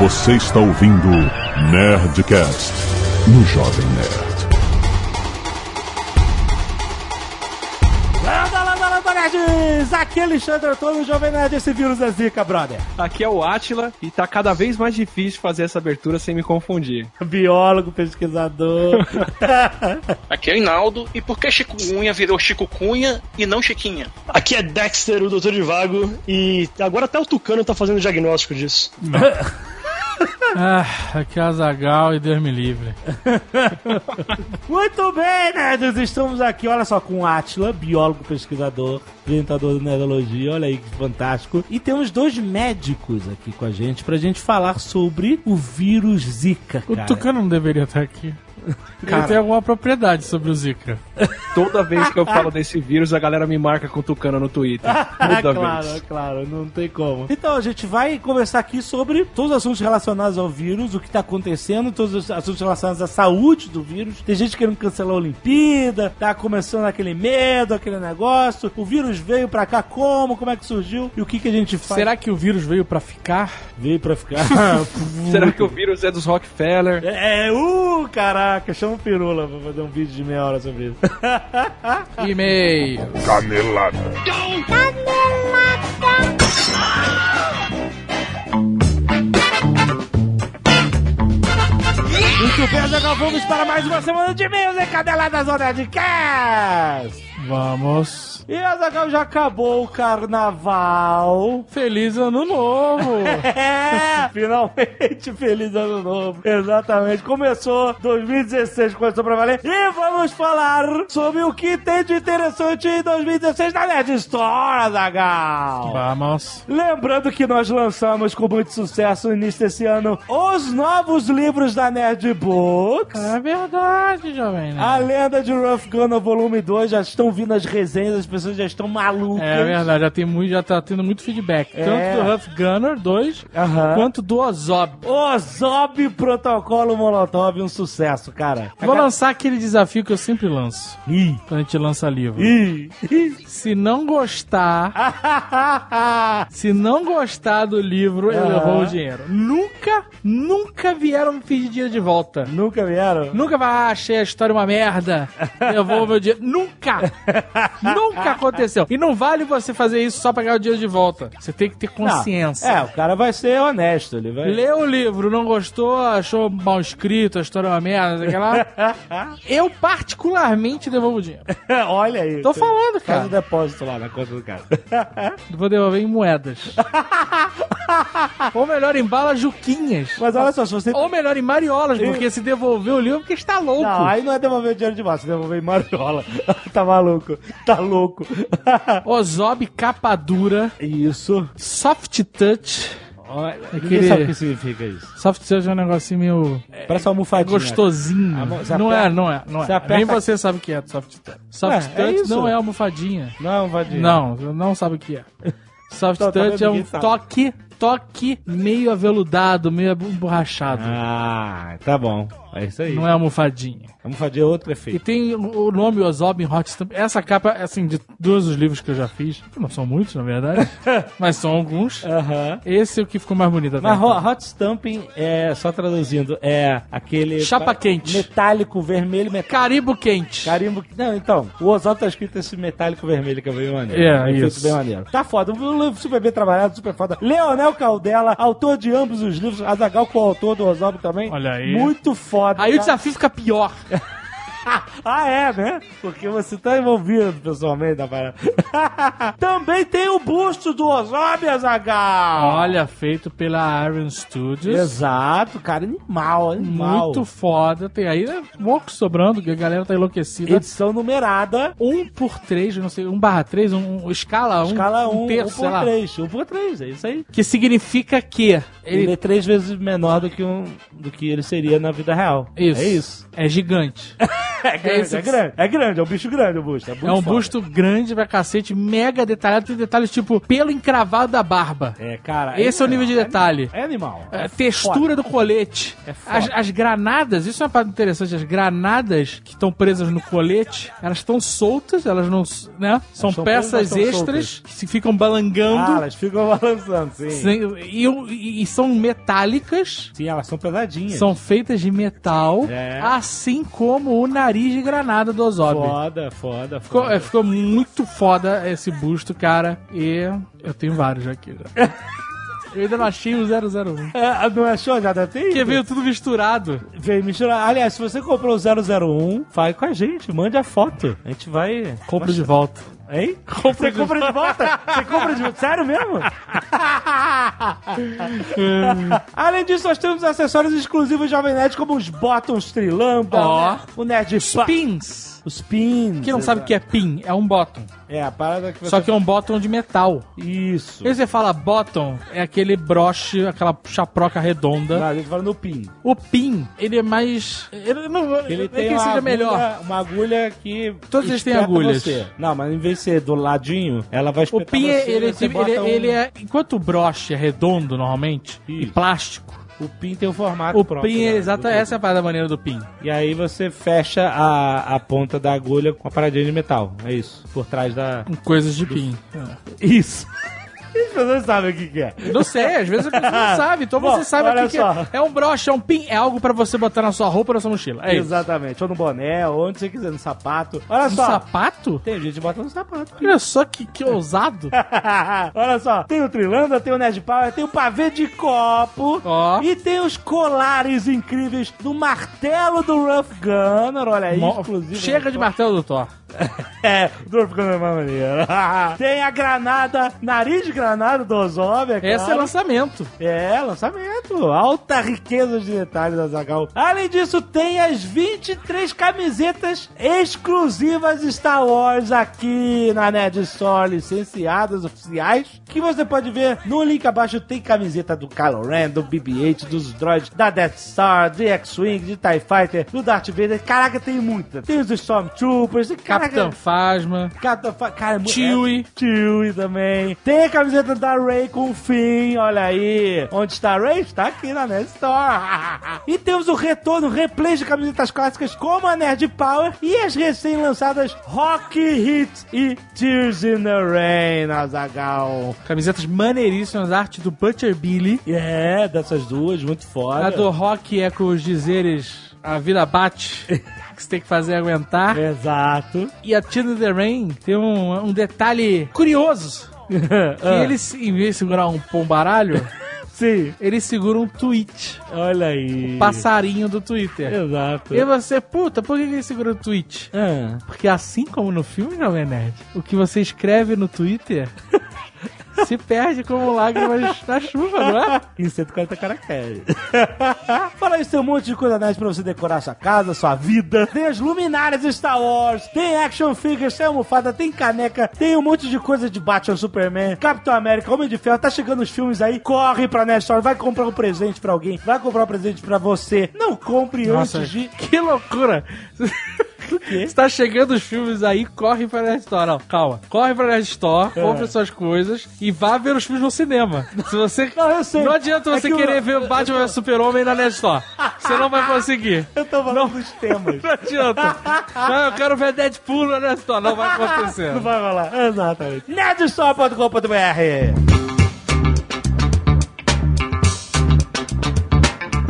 Você está ouvindo Nerdcast no Jovem Nerd. Landa, landa, landa, nerds! Aqui é Alexandre Antônio, Jovem Nerd, esse vírus é zica, brother. Aqui é o Atila e tá cada vez mais difícil fazer essa abertura sem me confundir. Biólogo, pesquisador. Aqui é o Inaldo. E por que chikungunya virou Chico Cunha e não Chiquinha? Aqui é Dexter, o doutor de vago, e agora até o Tucano tá fazendo diagnóstico disso. Ah, aqui é e Deus me livre. Muito bem, nerds! Estamos aqui, olha só, com o Atila, biólogo, pesquisador, apresentador do Nerdologia, olha aí que fantástico. E temos dois médicos aqui com a gente pra gente falar sobre o vírus Zika. O cara. Tucano não deveria estar aqui. Ele tem alguma propriedade sobre o Zika. Toda vez que eu falo desse vírus, a galera me marca com Tucano no Twitter. Toda claro, vez. claro, não tem como. Então, a gente vai conversar aqui sobre todos os assuntos relacionados ao vírus, o que tá acontecendo, todos os assuntos relacionados à saúde do vírus. Tem gente querendo cancelar a Olimpíada, tá começando aquele medo, aquele negócio. O vírus veio pra cá como? Como é que surgiu? E o que que a gente faz? Será que o vírus veio pra ficar? Veio pra ficar? Será que o vírus é dos Rockefeller? É, uh, caraca, chama o Pirula pra fazer um vídeo de meia hora sobre isso. E-mail. Canelada. Muito bem, agora vamos para mais uma semana de e-mails em Cadeladas Zona de Cast. Vamos. E Azaghal já acabou o carnaval. Feliz ano novo! É, finalmente feliz ano novo. Exatamente. Começou 2016, começou pra valer. E vamos falar sobre o que tem de interessante em 2016 na Nerd Store, Azaghal. Vamos. Lembrando que nós lançamos com muito sucesso no início desse ano os novos livros da Nerd Books. É verdade, jovem. né? A lenda de Rough Gunner Volume 2 já estão vindo as resenhas, as pessoas já estão malucas. É verdade, já, tem muito, já tá tendo muito feedback. É. Tanto do Huff Gunner 2, Aham. quanto do Ozob. Ozob Protocolo Molotov, um sucesso, cara. Vou lançar aquele desafio que eu sempre lanço. Ih, Quando a gente lança livro. ih. Se não gostar, se não gostar do livro, eu devolvo o dinheiro. Nunca, nunca vieram me pedir dinheiro de volta. Nunca vieram? Nunca vai, ah, achei a história uma merda. Devolvo meu dinheiro. Nunca! Nunca aconteceu. E não vale você fazer isso só pra ganhar o dinheiro de volta. Você tem que ter consciência. Não. É, o cara vai ser honesto, ele vai... Leu o livro, não gostou, achou mal escrito, a história é uma merda, lá. Eu, particularmente, devolvo o dinheiro. Olha aí. Tô falando, Faz o cara. depósito lá na conta do cara. Vou devolver em moedas. Ou melhor, em balas juquinhas. Mas olha só, se você... Ou melhor, em mariolas, porque se devolver o livro, é porque está louco. Não, aí não é devolver dinheiro de volta, você devolver em mariola. tá maluco, tá louco. Ozob capa dura, Isso. soft touch. Olha, Aquele- Ninguém sabe o que significa isso. Soft touch é um negocinho meio Parece uma almofadinha. gostosinho. A mão- você Não aperta- é, não é, não você é. aperta- Nem você sabe o que é soft touch. Soft Ué, é touch isso. não é almofadinha. Não, é almofadinha. Não, não sabe o que é. Soft touch é um sabe. toque, toque meio aveludado, meio emborrachado. Ah, tá bom. É isso aí. Não é almofadinha. Almofadinha é outro E efeito. tem o nome Ozob Hot Stamp. Essa capa, assim, de todos os livros que eu já fiz, não são muitos, na verdade, mas são alguns. Esse é o que ficou mais bonito Mas então. ho- hot stamping é, só traduzindo, é aquele... Chapa pa- quente. Metálico, vermelho, metálico. Carimbo quente. Carimbo. Não, então, o Ozob tá escrito esse metálico vermelho que é bem maneiro. É, efeito isso. bem maneiro. Tá foda, um livro super bem trabalhado, super foda. Leonel Caldela, autor de ambos os livros, Azagal coautor do Ozob também. Olha aí. Muito foda. Aí o cara. desafio fica pior. Ah, é, né? Porque você tá envolvido pessoalmente da parada. Também tem o busto do Ozob, Azagal. Olha, feito pela Iron Studios. Exato, cara, animal, animal. Muito foda. Tem aí né, pouco sobrando, que a galera tá enlouquecida. Edição numerada. Um por três, eu não sei, um barra três, um, um- escala um, Escala 1, um 1 terço, sei por lá. 3. 1 por 3, é isso aí. Que significa que Ele, ele é três vezes menor do que, um, do que ele seria na vida real. Isso. É isso. é gigante. É grande, é que- grande, é grande, é um bicho grande o busto. É, É um foda. busto grande pra cacete, mega detalhado, tem detalhes tipo pelo encravado da barba. É, cara. Esse é o nível de detalhe. É animal. É, É textura do colete. É foda. as, as granadas, isso é uma parte interessante. As granadas que estão presas no colete, elas estão soltas, elas não. né? São peças presas, extras que se ficam Ah, balangando. elas ficam balançando, sim. Sim, sem- e, e são metálicas. elas são pesadinhas. São feitas de metal, É. assim como o nariz de granada do Ozob. Foda, foda, Ficou, foda. é, ficou muito foda esse busto, cara. E eu tenho vários aqui já. Eu ainda não achei o 001. É, não achou? Já deve ter Porque veio tudo misturado. Veio misturar. Aliás, se você comprou o 001, fale com a gente, mande a foto. A gente vai... Compro de volta. Hein? Você compra de volta? Você compra de volta? Sério mesmo? Além disso, nós temos acessórios exclusivos Jovem Nerd, como os Bottoms Trilamba, né? o Nerd Pa- Pins. Os pins. Quem não sabe o que é pin, é um bottom. É, a parada que você... Só que é um bottom de metal. Isso. E você fala bottom, é aquele broche, aquela chaproca redonda. Não, a gente fala no pin. O pin, ele é mais. Ele não Ele é tem que seja agulha, melhor. uma agulha que Todos eles têm agulhas. você. Não, mas em vez de ser do ladinho, ela vai O espetar pin, você, ele, ele, bota ele, um- ele é. Enquanto o broche é redondo normalmente, e Isso. plástico, O pin tem o formato o próprio, pin é né, exata, do- essa é a parada maneira do pin. E aí você fecha a, a ponta da agulha com a paradinha de metal. É isso. Por trás da. Com coisas de pin. Isso. As pessoas sabem o que, que é. Não sei, às vezes a pessoa não sabe. Então Bom, você sabe o que, que é. É um broche, é um pin, é algo pra você botar na sua roupa ou na sua mochila. É isso. Exatamente. Ou no boné, ou onde você quiser, no sapato. Olha Um só. sapato? Tem gente que bota no sapato. Olha só que, que ousado. Olha só, tem o Trilanda, tem o Nerd Power, tem o pavê de copo Ó. e tem os colares incríveis do martelo do Rough Gunner, olha aí, Mo- exclusivo. Chega de martelo do Thor. É, Rough Gunner é mais maneiro. tem a granada, nariz de granada do Ozob, é Esse é claro. lançamento. É, lançamento. Alta riqueza de detalhes da Zagal. Além disso, tem as 23 camisetas exclusivas Star Wars aqui na Nerd Store, licenciadas, oficiais, que você pode ver no link abaixo. Tem camiseta do Kylo Ren, do BB-8, dos droids, da Death Star, de X-Wing, de TIE Fighter, do Darth Vader. Caraca, tem muita. Tem os Stormtroopers, tem Capitão Phasma. Capitão Fa- Cara, é Chewie. é- Chewie também. Tem a camiseta da Ray com o Finn, olha aí. Onde está a Ray? Está aqui na Nerd Store. e temos o retorno, replay de camisetas clássicas como a Nerd Power e as recém-lançadas Rock Hit e Tears in the Rain, Azagal. Camisetas maneiríssimas, arte do Butcher Billy. É, dessas duas, muito foda. A do rock é com os dizeres A vida bate, que você tem que fazer é aguentar. Exato. E a Tina the Rain tem um, um detalhe curioso. Que Ah, ele, em vez de segurar um pombaralho, Sim, ele segura um tweet. olha aí. Passarinho do Twitter. Exato. E você, puta, por que que ele segura o tweet? Ah. Porque assim como no filme, Jovem Nerd, o que você escreve no Twitter se perde como lágrimas na chuva, não é? em 140 caracteres. Fala isso, tem um monte de coisa nerd pra você decorar sua casa, sua vida. Tem as luminárias Star Wars, tem action figures, tem almofada, tem caneca, tem um monte de coisa de Batman, Superman, Capitão América, Homem de Ferro. Tá chegando os filmes aí, corre pra Nerd Store, vai comprar um presente pra alguém, vai comprar um presente pra você. Não compre Nossa, antes de... que loucura! Está chegando os filmes aí, corre pra Nerd Store. Não, calma. Corre pra Nerd Store, É. compre suas coisas e vá ver os filmes no cinema. Se você... Não, eu sei. Não adianta É você que querer eu- ver o Batman vs Super-Homem na Nerd Store. Você não vai conseguir. Eu tô falando dos temas. Não adianta. Não, eu quero ver Deadpool na Nerd Store. Não vai acontecer. Não vai rolar. Exatamente. Nerdstore.com.br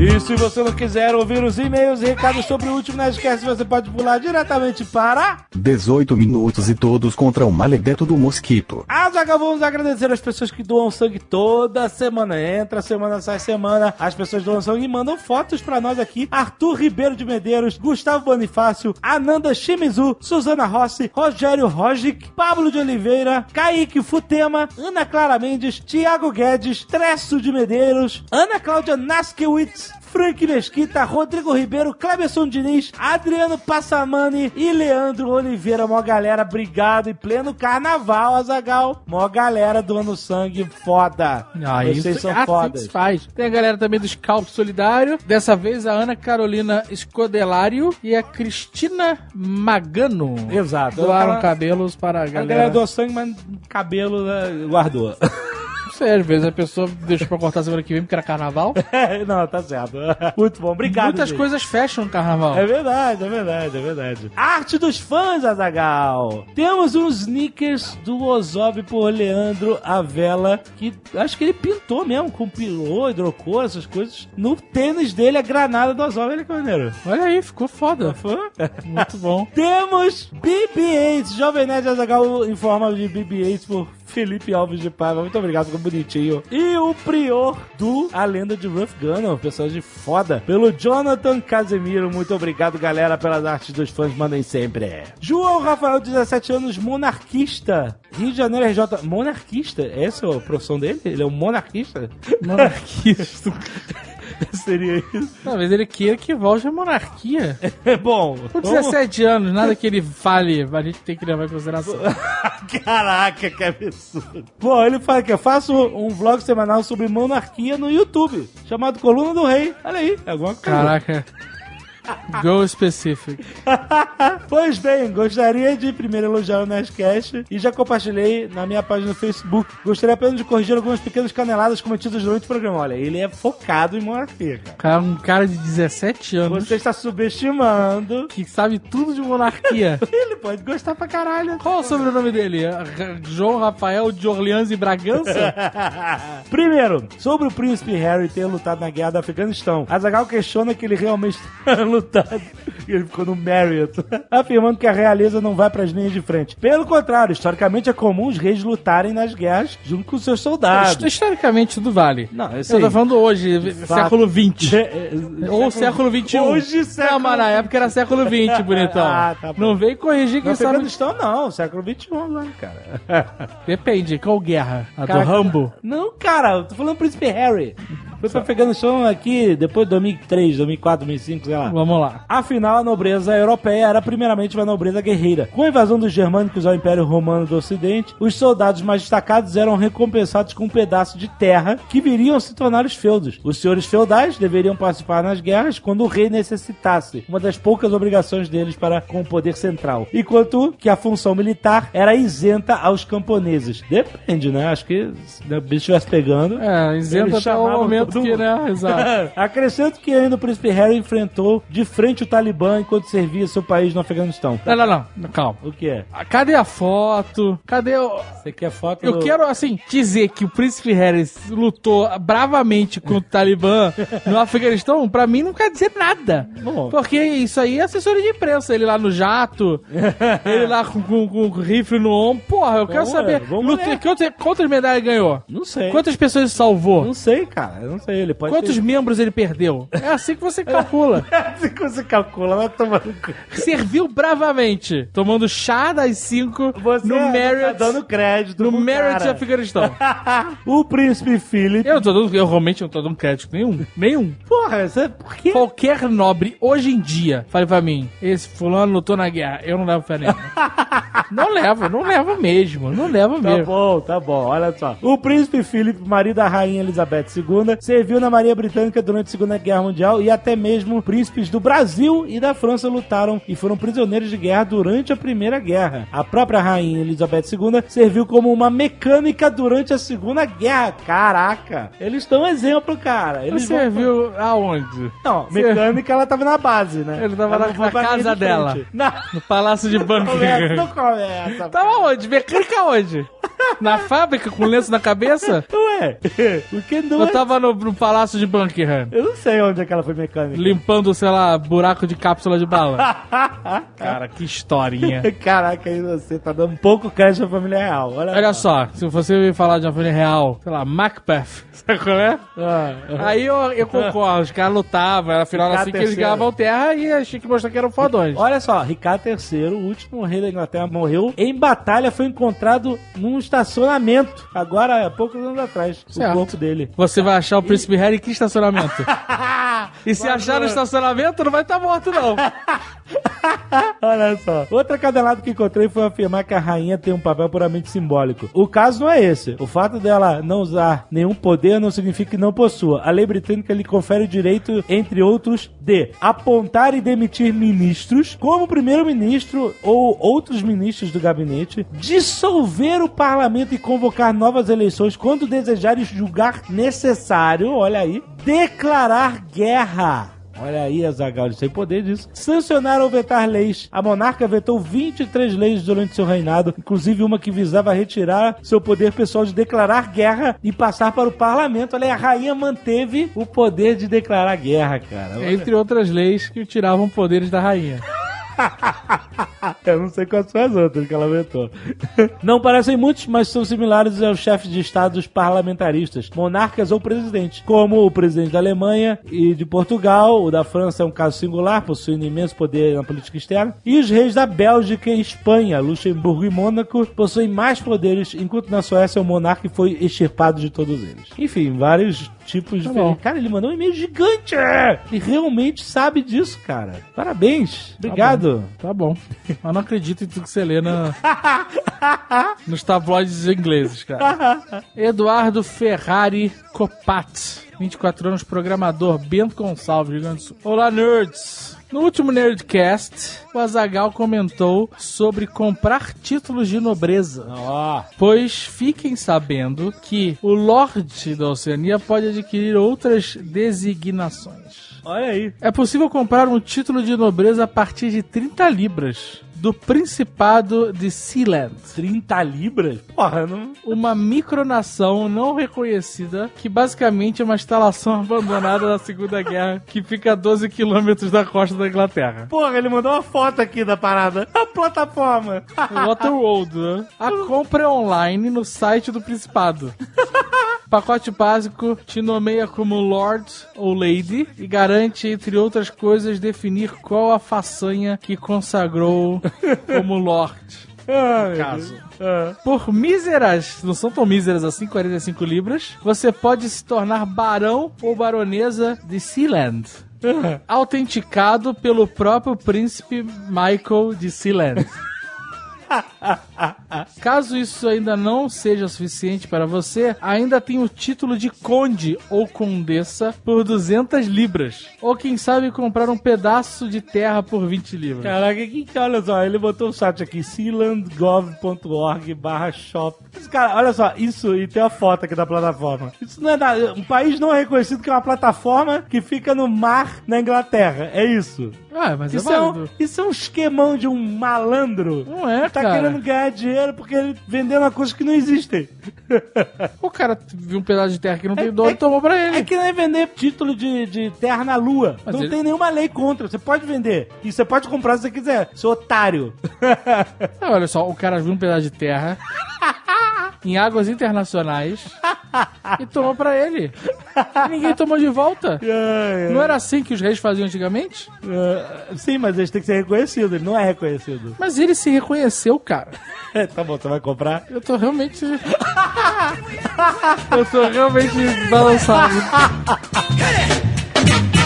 E se você não quiser ouvir os e-mails e recados sobre o último Nerdcast, você pode pular diretamente para... 18 minutos e todos contra o maledeto do mosquito. Azaghal, vamos agradecer as pessoas que doam sangue toda semana. Entra semana, sai semana. As pessoas doam sangue e mandam fotos pra nós aqui. Arthur Ribeiro de Medeiros, Gustavo Bonifácio, Ananda Shimizu, Suzana Rossi, Rogério Rogic, Pablo de Oliveira, Kaique Futema, Ana Clara Mendes, Tiago Guedes, Tresso de Medeiros, Ana Cláudia Naskiewicz, Frank Mesquita, Rodrigo Ribeiro, Cleberson Diniz, Adriano Passamani e Leandro Oliveira. Mó galera, obrigado. Em pleno carnaval, Azagal. Mó galera doando sangue foda. Ah, Vocês isso são é assim fodas. faz. Tem a galera também do Scalp Solidário. Dessa vez a Ana Carolina Escodelário e a Cristina Magano. Exato. Doaram Ela- cabelos para a A galera galera. doou sangue, mas cabelo né, guardou. Sei, às vezes a pessoa deixa pra cortar semana que vem porque era carnaval. Não, tá certo. Muito bom, obrigado. Muitas gente. coisas fecham no carnaval. É verdade, é verdade, é verdade. Arte dos fãs, Azagal. Temos uns sneakers do Ozob por Leandro Avela, que acho que ele pintou mesmo, compilou, hidrocor, essas coisas. No tênis dele, a granada do Ozob. Olha que maneiro. Olha aí, ficou foda. Foi? Muito bom. Temos BB-8. Jovem Nerd Azagal informa de BB-8 por Felipe Alves de Paiva. Muito obrigado, ficou bonitinho. E o Prior do A Lenda de Rough Gunner, um personagem foda, pelo Jonathan Casemiro. Muito obrigado, galera, pelas artes dos fãs. Mandem sempre. João Rafael, 17 anos, monarquista. Rio de Janeiro, RJ. Monarquista? Essa é a profissão dele? Ele é um monarquista? Monarquista. Seria isso. Talvez ele queira que volte a monarquia. É bom. Com vamos- 17 anos, nada que ele fale, a gente tem que levar em consideração. Caraca, que absurdo. Bom, ele fala que eu faço um vlog semanal sobre monarquia no YouTube, chamado Coluna do Rei. Olha aí, é alguma coisa. Caraca. Go specific. Pois bem, gostaria de primeiro elogiar o Nerdcast e já compartilhei na minha página no Facebook. Gostaria apenas de corrigir algumas pequenas caneladas cometidas durante o programa. Olha, ele é focado em monarquia, cara. Cara, um cara de 17 anos Você está subestimando. que sabe tudo de monarquia. Ele pode gostar pra caralho. Qual o sobrenome dele? João Rafael de Orleans e Bragança? Primeiro, sobre o príncipe Harry ter lutado na guerra do Afeganistão. Azagal questiona que ele realmente lutado. Ele ficou no Marriott, afirmando que a realeza não vai para as linhas de frente. Pelo contrário, historicamente é comum os reis lutarem nas guerras junto com seus soldados. Historicamente, tudo vale. Não, eu Eu sei. tô falando hoje, Fato. século XX. É, é, Ou século XXI. Hoje, século Não, mas na época era século XX, bonitão. Ah, tá bom. não vem corrigir quem sabe. Afeganistão não, século XXI lá, cara. Depende, qual guerra? A Cara, do Rambo? Não, cara, eu tô falando do príncipe Harry. Foi pra Afeganistão aqui depois de 2003, 2004, 2005, sei lá. Vamos lá. Afinal, a nobreza europeia era primeiramente uma nobreza guerreira. Com a invasão dos germânicos ao Império Romano do Ocidente, os soldados mais destacados eram recompensados com um pedaço de terra que viriam a se tornar os feudos. Os senhores feudais deveriam participar nas guerras quando o rei necessitasse, uma das poucas obrigações deles para com o poder central. Enquanto que a função militar era isenta aos camponeses. Depende, né? Acho que se o bicho estivesse pegando, É, isenta até o momento que, né? Exato. Acrescento que ainda o príncipe Harry enfrentou de frente o Talibã enquanto servia seu país no Afeganistão. Não, não, não. Calma. O que é? Cadê a foto? Cadê o... Você quer foto? Eu do- quero, assim, dizer que o príncipe Harris lutou bravamente contra o Talibã no Afeganistão, pra mim não quer dizer nada. Bom. Porque isso aí é assessoria de imprensa. Ele lá no jato, ele lá com, com, com o rifle no ombro. Porra, eu quero Vamos saber. quantas, quantas medalhas ganhou? Não sei. Quantas pessoas salvou? Não sei, cara. Eu não sei. Ele pode Quantos ter... membros ele perdeu? É assim que você calcula. Assim que você calcula, vai tomar no cu. Serviu bravamente, tomando chá das 5 Você no tá Marriott, dando crédito no Marriott cara. Afeganistão. o príncipe Philip... Eu, tô dando, eu realmente não tô dando crédito nenhum. Nenhum. Porra, você... Por quê? Qualquer nobre, hoje em dia, fale pra mim, esse fulano lutou na guerra, eu não levo fé nele. não levo, não levo mesmo, não levo Tá mesmo. bom, tá bom, olha só. O príncipe Philip, marido da rainha Elizabeth II, serviu na Marinha Britânica durante a Segunda Guerra Mundial e até mesmo príncipes do Brasil e da França lutaram e foram prisioneiros de guerra durante a Primeira Guerra. A própria rainha Elizabeth II serviu como uma mecânica durante a Segunda Guerra. Caraca! Eles dão exemplo, cara. Eles Você vão- viu aonde? Não, mecânica ela tava na base, né? Ele tava Ela na- na casa de dela. Não, No Palácio de não Buckingham. começa. Tava onde? Mecânica onde? Na fábrica com lenço na cabeça? Ué, o que não Eu é? tava no, no Palácio de Buckingham? Eu não sei onde é que ela foi mecânica. Limpando, sei lá, buraco de cápsula de bala. Cara, que historinha. Caraca, aí você tá dando um pouco crédito à família real. Olha, Olha só, se você me falar de uma família real, sei lá, Macbeth, sabe qual é? Ah, ah. Aí eu, eu concordo, os caras lutavam, era afinal Ricardo assim que eles terceiro. ganhavam terra e achei que mostrar que eram fodões. Olha só, Ricardo III, o último rei da Inglaterra, morreu em batalha, foi encontrado num estacionamento, agora há poucos anos atrás, Certo. o corpo dele. Você vai achar o Príncipe Harry que estacionamento? E se achar no estacionamento, não vai estar morto, não. Olha só. Outra cadenada que encontrei foi afirmar que a rainha tem um papel puramente simbólico. O caso não é esse. O fato dela não usar nenhum poder não significa que não possua. A lei britânica lhe confere o direito, entre outros, de apontar e demitir ministros, como primeiro-ministro ou outros ministros do gabinete, dissolver o parlamento e convocar novas eleições quando desejar e julgar necessário, olha aí, declarar guerra. Olha aí, Azagal, eles têm poder disso. Sancionar ou vetar leis. A monarca vetou 23 leis durante seu reinado, inclusive uma que visava retirar seu poder pessoal de declarar guerra e passar para o parlamento. Olha aí, a rainha manteve o poder de declarar guerra, cara. Olha. Entre outras leis que tiravam poderes da rainha. Eu não sei quais são as outras que ela vetou. Não parecem muitos, mas são similares aos chefes de estados parlamentaristas, monarcas ou presidentes, como o presidente da Alemanha e de Portugal. O da França é um caso singular, possuindo imenso poder na política externa. E os reis da Bélgica e Espanha, Luxemburgo e Mônaco, possuem mais poderes, enquanto na Suécia o monarca foi extirpado de todos eles. Enfim, vários tipos Tá diferentes. bom. Cara, ele mandou um e-mail gigante! Ele realmente sabe disso, cara. Parabéns. Obrigado. Tá bom. Mas não acredito em tudo que você lê na... nos tabloides ingleses, cara. Eduardo Ferrari Copat. 24 anos, programador, Bento Gonçalves, Rio Grande do Sul. Olá, nerds! No último Nerdcast, o Azagal comentou sobre comprar títulos de nobreza. Ó, Pois fiquem sabendo que o Lorde da Oceania pode adquirir outras designações. olha aí. É possível comprar um título de nobreza a partir de 30 libras do Principado de Sealand. 30 libras? Porra, não. Uma micronação não reconhecida que basicamente é uma instalação abandonada da Segunda Guerra que fica a 12 quilômetros da costa da Inglaterra. Porra, ele mandou uma foto aqui da parada. A plataforma. Waterworld, né? A compra é online no site do Principado. Pacote básico te nomeia como Lord ou Lady e garante, entre outras coisas, definir qual a façanha que consagrou como Lord. Ai, Caso. ah. Por míseras, não são tão míseras assim, 45 libras, você pode se tornar barão ou baronesa de Sealand. Autenticado pelo próprio príncipe Michael de Sealand. Caso isso ainda não seja suficiente para você, ainda tem o título de conde ou condessa por 200 libras. Ou quem sabe comprar um pedaço de terra por 20 libras. Caraca, que, que- olha só, ele botou o site aqui, sealandgov.org barra shop. Cara, olha só, isso, e tem a foto aqui da plataforma. Isso não é nada, um país não é reconhecido que é uma plataforma que fica no mar na Inglaterra, é isso. Ah, mas Isso é é, um, isso é um esquemão de um malandro. Não é, tá cara. querendo ganhar dinheiro porque ele vendendo uma coisa que não existem. O cara viu um pedaço de terra que não tem dono e tomou pra É ele. que nem vender título de, de terra na lua. Mas não ele- tem nenhuma lei contra. Você pode vender. E você pode comprar se você quiser. Seu otário. Ah, olha só, o cara viu um pedaço de terra em águas internacionais e tomou pra ele. E ninguém tomou de volta. Ai, ai. Não era assim que os reis faziam antigamente? Ah, sim, mas eles têm que ser reconhecidos. Ele não é reconhecido. Mas ele se reconheceu, cara. Tá bom, você vai comprar? Eu tô realmente. Eu tô realmente balançado.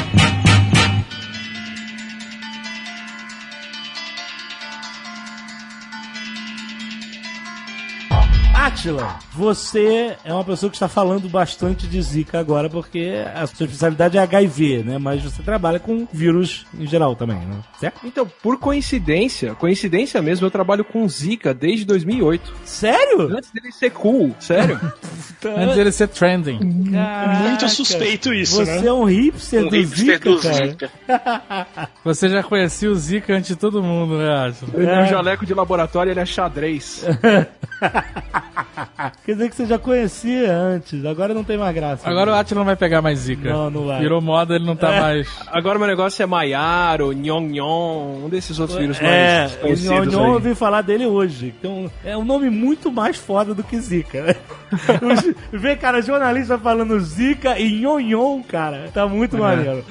Atila, você é uma pessoa que está falando bastante de Zika agora, porque a sua especialidade é HIV, né? Mas você trabalha com vírus em geral também, né? Certo? Então, por coincidência, coincidência mesmo, eu trabalho com Zika desde 2008. Sério? Antes dele ser cool, sério. Antes dele ser trending. Muito suspeito isso, Você né? é um hipster Um do hipster Zika, do cara. Zika. Você já conhecia o Zika antes de todo mundo, né, Átila? Ele é um jaleco de laboratório, ele é xadrez. Quer dizer que você já conhecia antes, agora não tem mais graça. Agora o Atila não vai pegar mais Zika. Não, não vai. Virou moda, ele não tá mais. Agora meu negócio é Maiaro, Nhon Nhon, um desses outros vírus É, mais o conhecidos Nhon eu ouvi falar dele hoje. Então, é um nome muito mais foda do que Zika, né? Os- Vê, cara, jornalista falando Zika e Nhon Nhon, cara. Tá muito maneiro.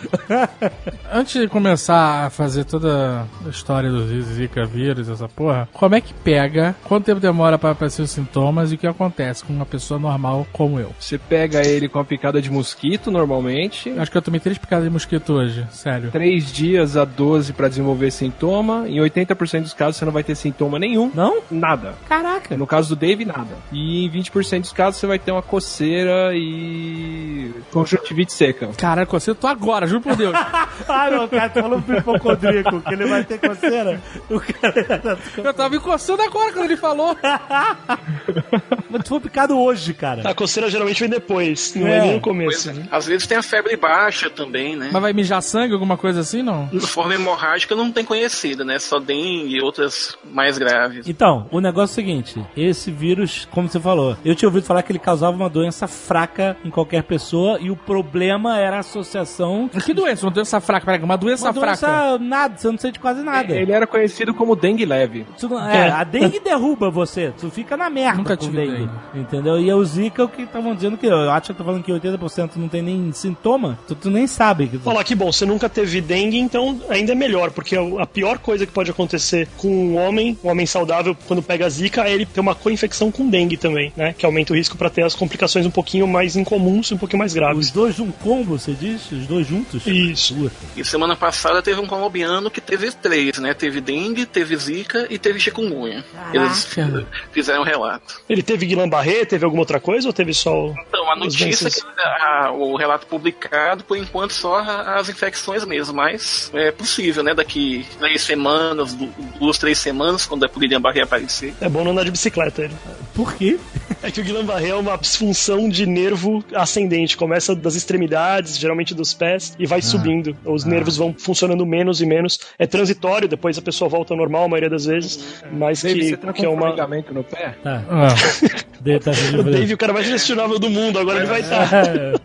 Antes de começar a fazer toda a história do Zika vírus, essa porra, como é que pega? Quanto tempo demora pra aparecer os sintomas? E o que acontece com uma pessoa normal como eu. Você pega ele com a picada de mosquito, normalmente. Acho que eu tomei três picadas de mosquito hoje, sério. 3 dias a 12 pra desenvolver sintoma. Em 80% dos casos você não vai ter sintoma nenhum. Não? Nada. Caraca. No caso do Dave, nada. E em 20% dos casos você vai ter uma coceira e conjuntivite seca. Caralho, coceira, eu tô agora, juro por Deus. Ah, não, cara, tu falou pro hipocondríaco que ele vai ter coceira. O cara. eu tava me coçando agora quando ele falou. Mas tu foi picado hoje, cara. A coceira geralmente vem depois, não é, É. nem no começo. é. né? Às vezes tem a febre baixa também, né? Mas vai mijar sangue, alguma coisa assim, não? De forma hemorrágica não tem conhecida, né? Só dengue e outras mais graves. Então, o negócio é o seguinte: esse vírus, como você falou, eu tinha ouvido falar que ele causava uma doença fraca em qualquer pessoa e o problema era a associação. Que doença? Uma doença fraca, peraí, uma doença Uma fraca. doença nada, você não sente quase nada. Ele era conhecido como dengue leve. Tu não- é, a dengue derruba você, tu fica na merda Nunca tive dengue. Entendeu? E o Zika, o que estavam dizendo que eu acho que tô falando que 80% não tem nem sintoma, tu, tu nem sabe. Que tu... Falar que bom, você nunca teve dengue, então ainda é melhor, porque a pior coisa que pode acontecer com um homem, um homem saudável, quando pega zika, é ele ter uma co-infecção com dengue também, né? Que aumenta o risco pra ter as complicações um pouquinho mais incomuns e um pouquinho mais Os graves. dois de um combo, você diz? Os dois juntos? Isso. E semana passada teve um colombiano que teve três, né? Teve dengue, teve zika e teve chikungunya. Eles Caraca. fizeram um relato. Ele teve Guillain-Barré, teve alguma outra coisa ou teve só o... Então, a notícia, que, a- o relato publicado, por enquanto, só as infecções mesmo, mas é possível, né? Daqui três semanas, du- duas, três semanas, quando a Guillain-Barré aparecer. É bom não andar de bicicleta ele. Por quê? É que o Guillain-Barré é uma disfunção de nervo ascendente. Começa das extremidades, geralmente dos pés, e vai subindo. Os nervos vão funcionando menos e menos. É transitório, depois a pessoa volta ao normal a maioria das vezes. Mas Dave, que, você tá que com é um uma... ligamento no pé? Tá. Ah. Deve tá se O livrando. Dave, o cara mais gestionável do mundo, agora ele vai estar.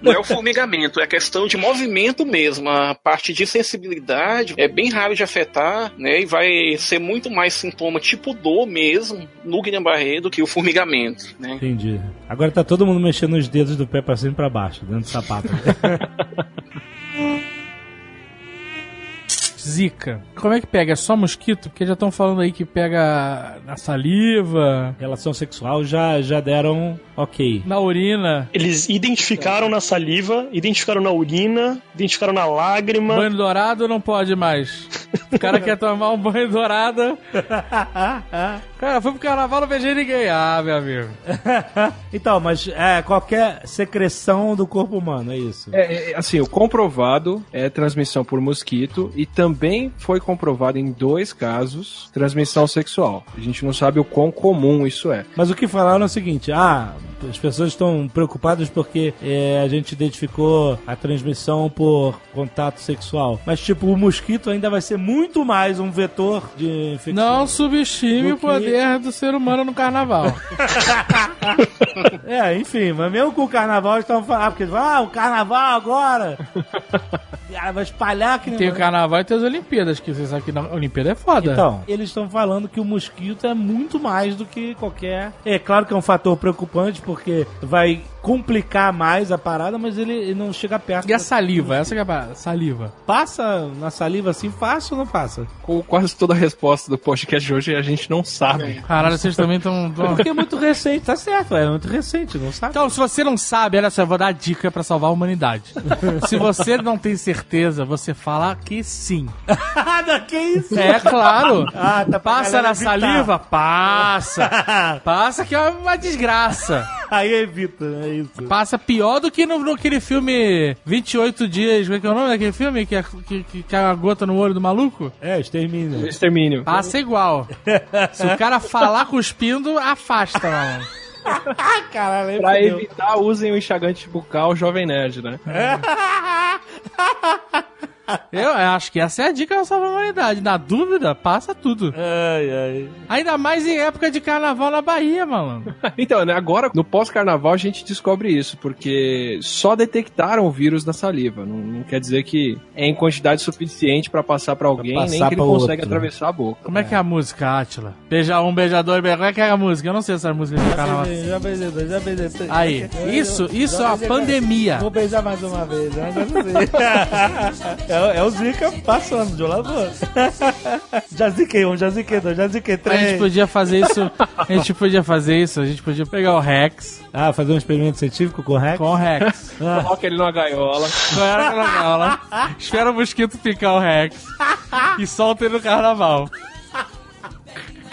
Não é o formigamento, é questão de movimento mesmo. A parte de sensibilidade é bem raro de afetar, né? E vai ser muito mais sintoma tipo dor mesmo no Guillain-Barré do que o formigamento, né? Entendi. Agora tá todo mundo mexendo os dedos do pé pra cima e pra baixo, dentro do sapato. Zika. Como é que pega? É só mosquito? Porque já estão falando aí que pega na saliva, Relação sexual já, já deram ok. na urina. Eles identificaram na saliva, identificaram na urina, identificaram na lágrima. Banho dourado não pode mais. O cara quer tomar um banho dourado. Cara, foi pro carnaval, não vejo ninguém. Ah, meu amigo. então, mas é qualquer secreção do corpo humano, é isso. É, é, assim, o comprovado é transmissão por mosquito e também foi comprovado em dois casos transmissão sexual. A gente não sabe o quão comum isso é. Mas o que falaram é o seguinte: ah, as pessoas estão preocupadas porque é, a gente identificou a transmissão por contato sexual. Mas, tipo, o mosquito ainda vai ser muito mais um vetor de infecção. Não subestime Do o que- poder do ser humano no carnaval. É, enfim, mas mesmo com o carnaval eles estão falando, ah, porque ah, o carnaval agora. Ah, vai espalhar que nem- Tem o carnaval e tem as Olimpíadas, que você sabe que na Olimpíada é foda. Então, eles estão falando que o mosquito é muito mais do que qualquer. É claro que é um fator preocupante, porque vai complicar mais a parada, mas ele, ele não chega perto. E a saliva? Essa que é a parada, saliva. Passa na saliva assim, fácil ou não passa? Com quase toda a resposta do podcast de hoje, a gente não sabe. Caralho, vocês também estão... Porque é muito recente, tá certo, é muito recente, não sabe? Então, se você não sabe, olha só, eu vou dar a dica pra salvar a humanidade. se você não tem certeza, você fala que sim. Que isso? É claro. Ah, tá Passa na evitar. saliva? Passa. Passa que é uma desgraça. Aí evita, é isso. Passa pior do que no, no aquele filme 28 dias. Como é que é o nome daquele filme? Que, é- que, que cai uma gota no olho do maluco? É, extermínio. Extermínio. Passa igual. Se o cara falar cuspindo, afasta, mano. Caralho, Pra fudeu. evitar, usem o enxagante bucal Jovem Nerd, né? Eu acho que essa é a dica da salva a humanidade. Na dúvida, passa tudo. Ai, ai. Ainda mais em época de carnaval na Bahia, mano. Então, né, agora, no pós-carnaval, a gente descobre isso, porque só detectaram o vírus na saliva. Não, não quer dizer que é em quantidade suficiente pra passar pra alguém, Pra nem passar que ele consegue outro. atravessar a boca. Como é que é a música, Átila? Beija um, beija dois, beija... Como é que é a música? Eu não sei essa música de carnaval. Já beijei, dois, já beijei. três. Aí, isso, isso é uma pandemia. Vou beijar mais uma vez? Já não sei. É é, o Zika passando de um lado pro outro. já ziquei um, já ziquei dois, já ziquei A gente três. podia fazer isso. A gente podia fazer isso. A gente podia pegar o Rex Ah, fazer um experimento científico com o Rex? com o Rex. Coloca ele numa gaiola. Qual era aquela gaiola? Espera o mosquito picar o Rex. E solta ele no carnaval.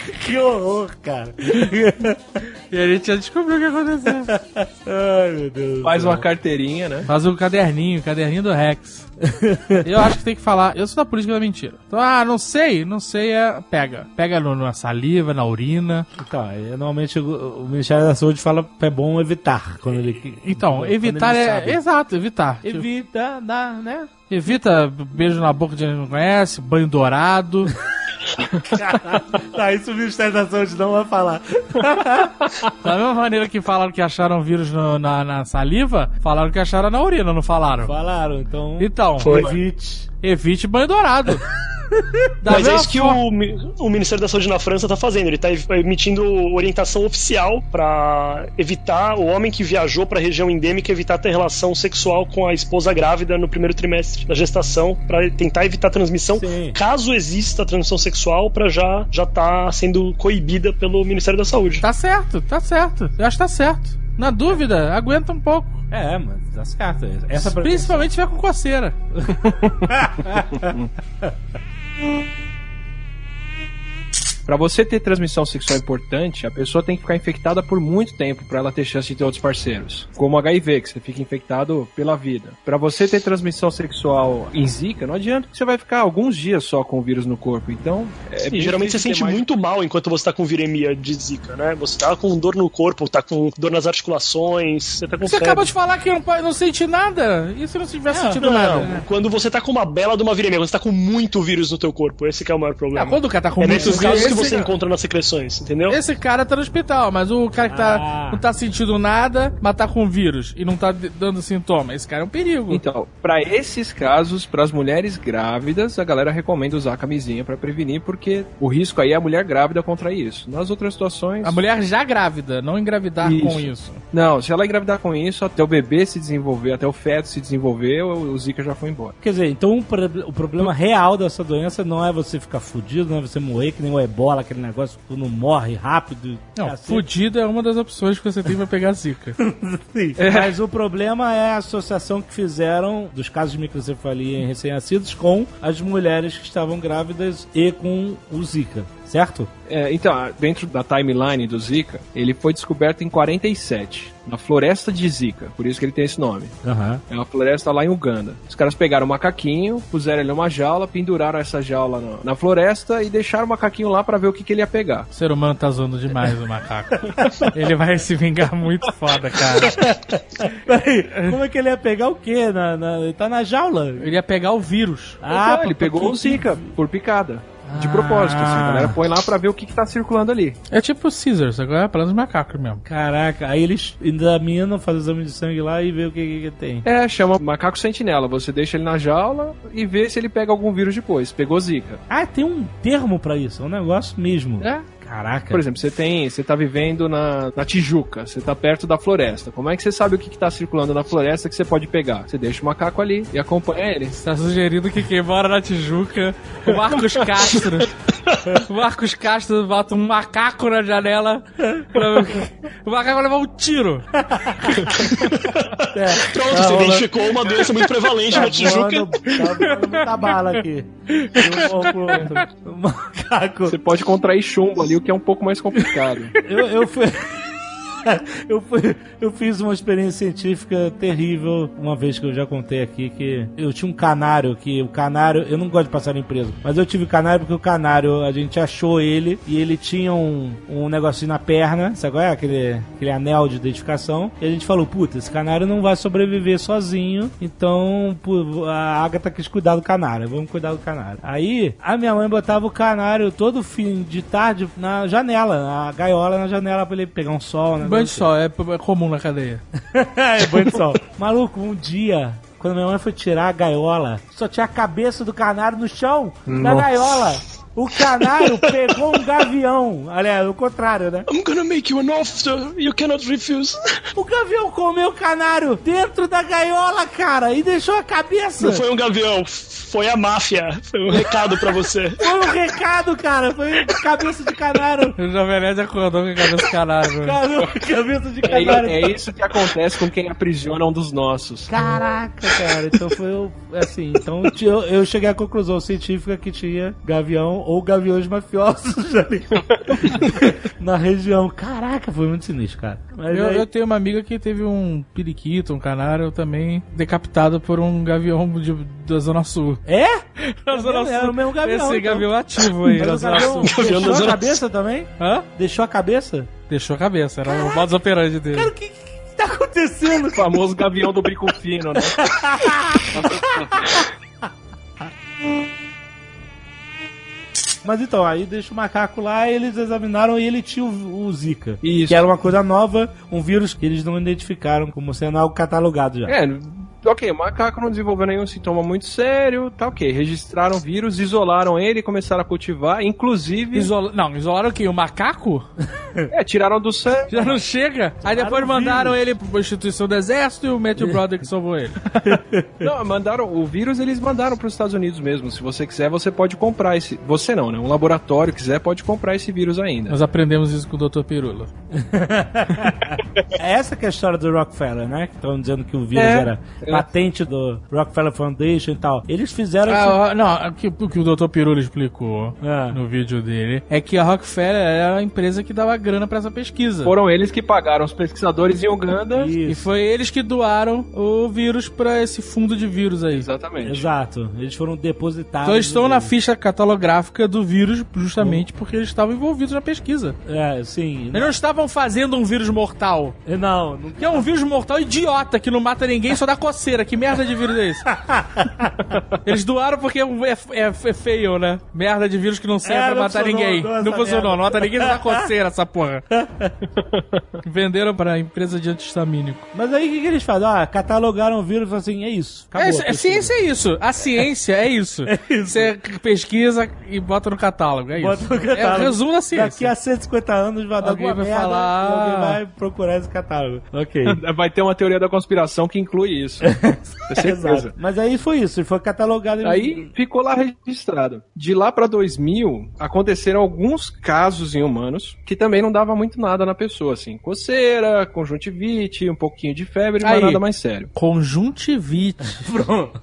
Que horror, cara. E a gente já descobriu o que aconteceu. Ai, meu Deus. Faz uma carteirinha, né? Faz um caderninho, caderninho do Rex. Eu acho que tem que falar. Eu sou da política da mentira. Então, ah, não sei, não sei, é. Pega. Pega no, na saliva, na urina. Então, normalmente o, o Ministério da Saúde fala que é bom evitar quando ele. Então, quando evitar ele é. sabe. Exato, evitar. Tipo, Evita, dá, né? evita beijo na boca de quem não conhece, banho dourado. Tá, isso o Ministério da Saúde não vai falar. Da mesma maneira que falaram que acharam vírus no- na, na saliva, falaram que acharam na urina, não falaram? Falaram, então. Então, Evite. Evite banho dourado. Da Mas é isso que o, o Ministério da Saúde na França tá fazendo. Ele tá emitindo orientação oficial pra evitar o homem que viajou pra região endêmica evitar ter relação sexual com a esposa grávida no primeiro trimestre da gestação pra tentar evitar a transmissão. Sim. Caso exista transmissão sexual, pra já já tá sendo coibida pelo Ministério da Saúde. Tá certo, tá certo. Eu acho que tá certo. Na dúvida, aguenta um pouco. É, mas tá certo. Essa Principalmente se tiver com coceira. Pra você ter transmissão sexual importante, a pessoa tem que ficar infectada por muito tempo pra ela ter chance de ter outros parceiros. Como HIV, que você fica infectado pela vida. Pra você ter transmissão sexual em Zika, não adianta que você vai ficar alguns dias só com o vírus no corpo. Então, é bem geralmente você sente mais- muito mal enquanto você tá com viremia de zika, né? Você tá com dor no corpo, tá com dor nas articulações, você tá com Você febre. acabou de falar que não, não sente nada. E se não tivesse sentido Não, nada? não. Quando você tá com uma bela de uma viremia, quando você tá com muito vírus no teu corpo, esse que é o maior problema. Ah, quando o cara tá com é muito vírus, você encontra nas secreções, entendeu? Esse cara tá no hospital, mas o cara que tá, Ah. não tá sentindo nada, mas tá com vírus e não tá dando sintoma, esse cara é um perigo. Então, pra esses casos, pras mulheres grávidas, a galera recomenda usar a camisinha pra prevenir, porque o risco aí é a mulher grávida contrair isso. Nas outras situações. A mulher já grávida, não engravidar Isso. com isso. Não, se ela engravidar com isso, até o bebê se desenvolver, até o feto se desenvolver, o o Zika já foi embora. Quer dizer, então o, pro- o problema real dessa doença não é você ficar fudido, não é você morrer, que nem o ebola, aquele negócio que tu não morre rápido. Não, cacete. fudido é uma das opções que você tem pra pegar zika. Sim. Mas o problema é a associação que fizeram dos casos de microcefalia em recém-nascidos com as mulheres que estavam grávidas e com o Zika, certo? É, então, dentro da timeline do Zika, ele foi descoberto em 47, na floresta de Zika, por isso que ele tem esse nome. Aham. É uma floresta lá em Uganda. Os caras pegaram o macaquinho, puseram ele numa jaula, penduraram essa jaula na, na floresta e deixaram o macaquinho lá pra ver o que, que ele ia pegar. O ser humano tá zoando demais o macaco. Ele vai se vingar muito foda, cara. Peraí, como é que ele ia pegar o quê? Na, na- ele tá na jaula. Ele ia pegar o vírus. Ah, ele porque- pegou o Zika por picada. De Ah. propósito, assim. A galera põe lá pra ver o que, que tá circulando ali. É tipo o Caesars, agora é plano dos macacos mesmo. Caraca, aí eles examinam, fazem o exame de sangue lá e vê o que, que, que tem. É, chama macaco sentinela. Você deixa ele na jaula e vê se ele pega algum vírus depois. Pegou Zika. Ah, tem um termo pra isso, é um negócio mesmo. É? Caraca. Por exemplo, você tem, você tá vivendo na, na Tijuca, você tá perto da floresta. Como é que você sabe o que, que tá circulando na floresta que você pode pegar? Você deixa o macaco ali e acompanha ele. Você tá sugerindo que quem mora na Tijuca, o Marcos Castro, o Marcos Castro bota um macaco na janela, pra- o macaco vai levar um tiro. Pronto, você identificou uma doença muito prevalente Tá na Tijuca. voando, tá muita bala aqui. Um. O macaco. Você pode contrair chumbo ali, o que é um pouco mais complicado. Eu, eu fui. Eu, fui, eu fiz uma experiência científica terrível uma vez que eu já contei aqui que eu tinha um canário que o canário, eu não gosto de passar em preso, mas eu tive canário porque o canário, a gente achou ele e ele tinha um, um negocinho na perna, sabe qual é? Aquele, aquele anel de identificação. E a gente falou, puta, esse canário não vai sobreviver sozinho, então a Agatha quis cuidar do canário, vamos cuidar do canário. Aí a minha mãe botava o canário todo fim de tarde na janela, na gaiola na janela pra ele pegar um sol, né? Banho de sol, é, é comum na cadeia. é, banho de sol. Maluco, um dia, quando minha mãe foi tirar a gaiola, só tinha a cabeça do canário no chão da Nossa. gaiola. O canário pegou um gavião. Aliás, o contrário, né? I'm gonna make you an officer. You cannot refuse. O gavião comeu o canário dentro da gaiola, cara, e deixou a cabeça. Não foi um gavião, foi a máfia. Foi um recado pra você. Foi um recado, cara. Foi cabeça de canário. O Jovem Nerd acordou com a cabeça do caralho. velho. Caramba, cabeça de É, canário. é isso que acontece com quem aprisiona um dos nossos. Caraca, cara. Então foi o- assim. Então eu cheguei à conclusão científica que tinha gavião ou gaviões mafiosos ali na região. Caraca, foi muito sinistro, cara. Mas Eu, aí- eu tenho uma amiga que teve um periquito, um canário também decapitado por um gavião de- da Zona Sul. É? Da mesmo, é o mesmo gavião, Esse então. gavião ativo aí, Mas da o Zona gavião Sul. Deixou a Zona cabeça também? Hã? Deixou a cabeça? Deixou a cabeça, era o modus operandi dele. Cara, o que, que tá acontecendo? O famoso gavião do bico fino, né? Mas então, aí deixa o macaco lá, eles examinaram e ele tinha o, o Zika. Isso. Que era uma coisa nova, um vírus que eles não identificaram como sendo algo catalogado já. É, ok, o macaco não desenvolveu nenhum sintoma muito sério, tá ok. Registraram o vírus, isolaram ele, começaram a cultivar, inclusive. Isola... Não, isolaram o quê? O macaco? É, tiraram do sangue. Já não chega? Aí depois mandaram vírus. ele pra instituição do exército e o Matthew Brother que salvou ele. Não, mandaram. O vírus eles mandaram para os Estados Unidos mesmo. Se você quiser, você pode comprar esse. Você não, né? Um laboratório quiser, pode comprar esse vírus ainda. Nós aprendemos isso com o Dr. Pirula. É essa que é a história do Rockefeller, né? Que estão dizendo que o vírus É. era patente do Rockefeller Foundation e tal. Eles fizeram esse... Ah, não, o que, o que o Dr. Pirula explicou Ah. no vídeo dele é que a Rockefeller era a empresa que dava grana pra essa pesquisa. Foram eles que pagaram os pesquisadores em Uganda. E Isso. foi eles que doaram o vírus pra esse fundo de vírus aí. Exatamente. Exato. Eles foram depositados. Então eles estão na ficha catalográfica do vírus justamente porque eles estavam envolvidos na pesquisa. É, sim. Eles não estavam fazendo um vírus mortal. Não, não Que é um vírus mortal idiota que não mata ninguém, só dá coceira. Que merda de vírus é esse? Eles doaram porque é, é, é feio, né? Merda de vírus que não serve É, pra não matar ninguém. não, funcionou, não mata ninguém, dá coceira essa porra. Venderam pra empresa de antihistamínico. Mas aí o que, que eles fazem? Ah, catalogaram o vírus e falaram assim, é isso. Acabou, É, a é, ciência é isso. A ciência é isso. Você pesquisa e bota no catálogo. É isso. Bota no É o catálogo. resumo da ciência. Daqui a 150 anos vai dar Alguém alguma vai merda falar- e alguém vai procurar esse catálogo. Ok. Vai ter uma teoria da conspiração que inclui isso. Exato. Mas aí foi isso, foi catalogado. em- Aí ficou lá registrado. De lá pra 2000, aconteceram alguns casos em humanos que também não dava muito nada na pessoa, assim. Coceira, conjuntivite, um pouquinho de febre, mas Aí. nada mais sério. Conjuntivite. Pronto.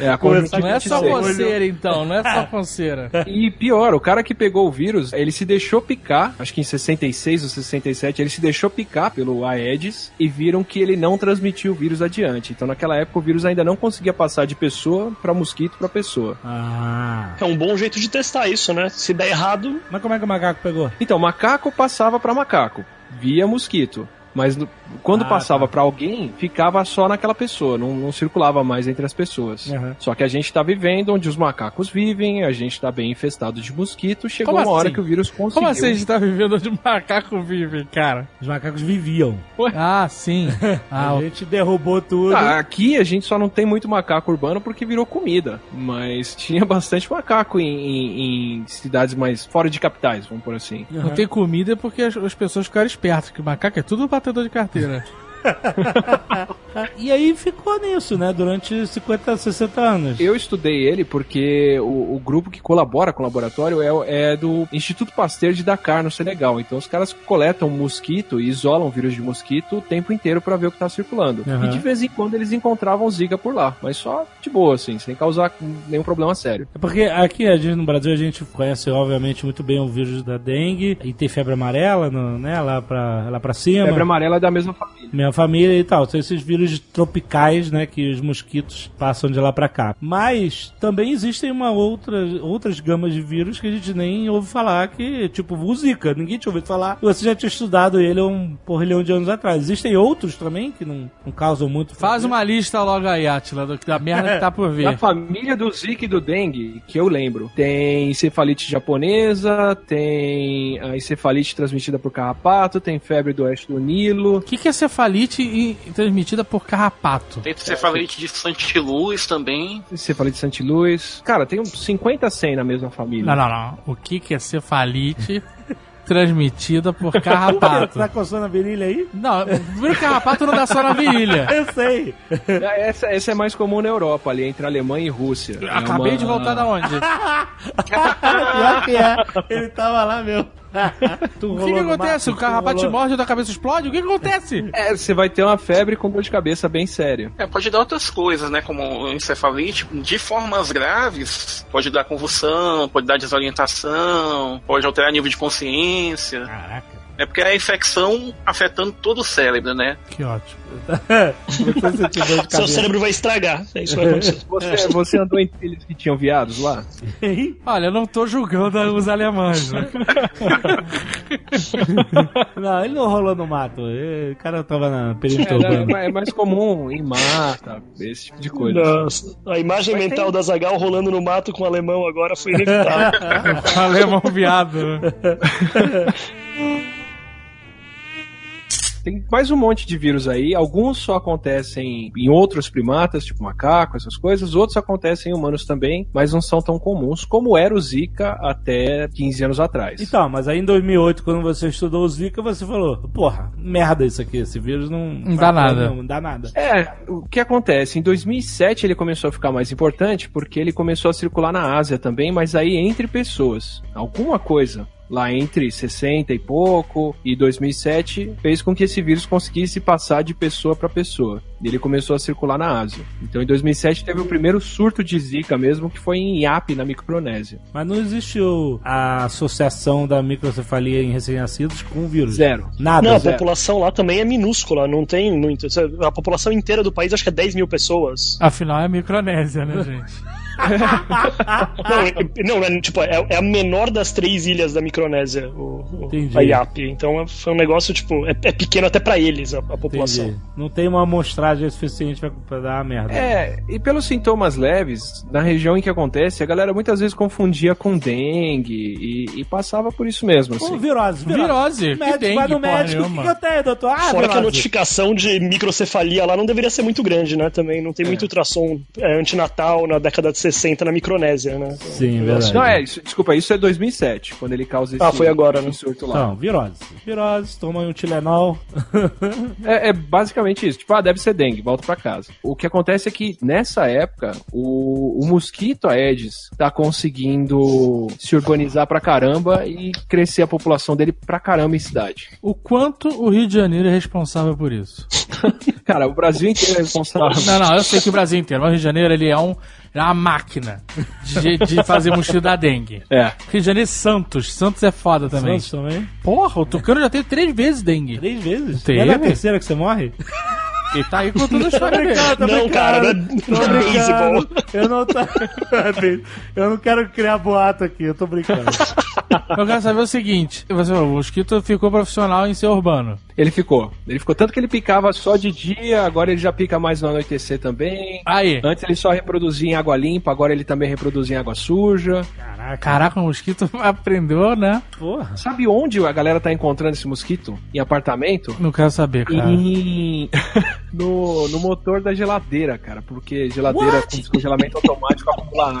É, a Não é só Olho. coceira, então. Não é só coceira. E pior, o cara que pegou o vírus, ele se deixou picar, acho que em 66 ou 67, ele se deixou picar pelo Aedes e viram que ele não transmitiu o vírus adiante. Então naquela época o vírus ainda não conseguia passar de pessoa pra mosquito pra pessoa. Ah. É um bom jeito de testar isso, né? Se der errado, Mas como é que o macaco pegou? Então, macaco passava pra macaco, via mosquito. Mas no- quando Ah, passava tá. pra alguém, ficava só naquela pessoa, não, não circulava mais entre as pessoas. Uhum. Só que a gente tá vivendo onde os macacos vivem, a gente tá bem infestado de mosquito, chegou Como uma hora assim? que o vírus conseguiu. Como assim a gente tá vivendo onde macaco vive, cara? Os macacos viviam. Ah, sim. Ah, a gente derrubou tudo. Ah, aqui a gente só não tem muito macaco urbano porque virou comida. Mas tinha bastante macaco em, em- em cidades mais fora de capitais, vamos por assim. não tem comida porque as, as pessoas ficaram espertas, que macaco é tudo batedor de carteira. E aí ficou nisso, né? Durante 50, 60 anos. Eu estudei ele porque o, o grupo que colabora com o laboratório é, é do Instituto Pasteur de Dakar, no Senegal. Então os caras coletam mosquito e isolam vírus de mosquito o tempo inteiro pra ver o que tá circulando. Aham. E de vez em quando eles encontravam zika por lá, mas só de boa, assim, sem causar nenhum problema sério. É porque aqui a gente, no Brasil a gente conhece obviamente muito bem o vírus da dengue e tem febre amarela, no, né? Lá pra, lá pra cima. Febre amarela é da mesma família. Minha família e tal. São esses vírus tropicais, né, que os mosquitos passam de lá pra cá. Mas também existem uma outra, outras gamas de vírus que a gente nem ouve falar, que tipo o Zika, ninguém tinha ouvido falar. Você já tinha estudado ele há um porrilhão de anos atrás. Existem outros também que não, não causam muito Faz problema? uma lista logo aí, Atila, do- da merda que tá por Da vir. família do Zika e do dengue, que eu lembro, tem encefalite japonesa, tem a encefalite transmitida por carrapato, tem febre do oeste do Nilo. O que, que é cefalite encefalite e- transmitida por carrapato. Tem cefalite de Santiluz também. Você falou de Santi Luiz. Cara, tem uns 50 100 na mesma família. Não, não, não. O que, que é cefalite transmitida por carrapato? Tá coçando a virilha aí? Não, primeiro que carrapato não dá só na virilha. Eu sei. Essa, essa é mais comum na Europa, ali entre Alemanha e Rússia. É Acabei uma- de voltar da onde? Pior que é. Ele tava lá mesmo. Tu O que, que acontece? mato, O carrapato tu te rolou- morde e a tua cabeça explode? O que, que acontece? É, você vai ter uma febre com dor de cabeça bem séria. É, pode dar outras coisas, né? Como encefalite. De formas graves, pode dar convulsão, pode dar desorientação, pode alterar nível de consciência. Caraca. É porque é a infecção afetando todo o cérebro, né? Que ótimo. Depois você te dor de Seu cérebro vai estragar. É isso que vai acontecer. Você, você andou em trilhas que tinham viados lá? Olha, eu não tô julgando os alemães, né? Não, ele não rolou no mato. O cara tava na perímetro É, urbano. é mais comum em mata, esse tipo de coisa. Nossa, a imagem Mas mental tem- da Zagal rolando no mato com o alemão agora foi inevitável. Alemão viado. Tem mais um monte de vírus aí. Alguns só acontecem em outros primatas, tipo macaco, essas coisas. Outros acontecem em humanos também, mas não são tão comuns como era o Zika até 15 anos atrás. Então, mas aí em 2008, quando você estudou o Zika, você falou: Porra, merda isso aqui, esse vírus não. Não dá nada. nenhuma, Não dá nada. É, o que acontece? Em 2007 ele começou a ficar mais importante porque ele começou a circular na Ásia também, mas aí entre pessoas. Alguma coisa lá entre 60 e pouco e 2007 fez com que esse vírus conseguisse passar de pessoa para pessoa. E ele começou a circular na Ásia. Então em 2007 teve o primeiro surto de Zika mesmo, que foi em Iap, na Micronésia. Mas não existiu a associação da microcefalia em recém-nascidos com o vírus. Zero. Nada. Não, a zero. população lá também é minúscula, não tem muito. A população inteira do país acho que é 10 mil pessoas. Afinal, é a Micronésia, né, gente? Não, é- não, é, tipo, é, é a menor das três ilhas da Micronésia, o, o- Entendi. a IAP. Então é- foi um negócio, tipo, é, é pequeno até pra eles, a, a população. Entendi. Não tem uma amostragem suficiente pra, pra dar uma merda. É, e pelos sintomas leves, na região em que acontece, a galera muitas vezes confundia com dengue e, e passava por isso mesmo, assim. virose, virose. Virose, que Médico, dengue, vai no médico, o que, que eu tenho, doutor? Ah, Fora que a virose. notificação de microcefalia lá não deveria ser muito grande, né? Também não tem muito ultrassom é, antinatal na década de 60 na Micronésia, né? Sim, verdade. Não, é, isso, desculpa, isso é 2007, quando ele causa esse, Ah, foi agora, né? surto lá. Então, virose. Virose, toma um Tilenol. É, é basicamente isso. Tipo, ah, deve ser dengue, volta pra casa. O que acontece é que, nessa época, o, o mosquito Aedes tá conseguindo se organizar pra caramba e crescer a população dele pra caramba em cidade. O quanto o Rio de Janeiro é responsável por isso? Cara, o Brasil inteiro é responsável. Não, não, eu sei que o Brasil inteiro, mas o Rio de Janeiro ele é, um, é uma máquina de, de fazer mosquito da dengue. É. Rio de Janeiro Santos. Santos é foda também. Santos também. Porra, o Tucano já teve três vezes dengue. Três vezes. Teve? E é na terceira que você morre? E tá aí contando a história dele. Não, brincando, cara, não é- tô não brincando. beisebol. Eu não tô... Eu não quero criar boato aqui, eu tô brincando. Eu quero saber o seguinte: você falou, o mosquito ficou profissional em ser urbano. Ele ficou. Ele ficou tanto que ele picava só de dia, agora ele já pica mais no anoitecer também. Aí. Antes ele só reproduzia em água limpa, agora ele também reproduzia em água suja. Caraca, Caraca, o mosquito aprendeu, né? porra. Sabe onde a galera tá encontrando esse mosquito? Em apartamento? Não quero saber, cara. Em... no, no motor da geladeira, cara. Porque geladeira com descongelamento automático acumula água.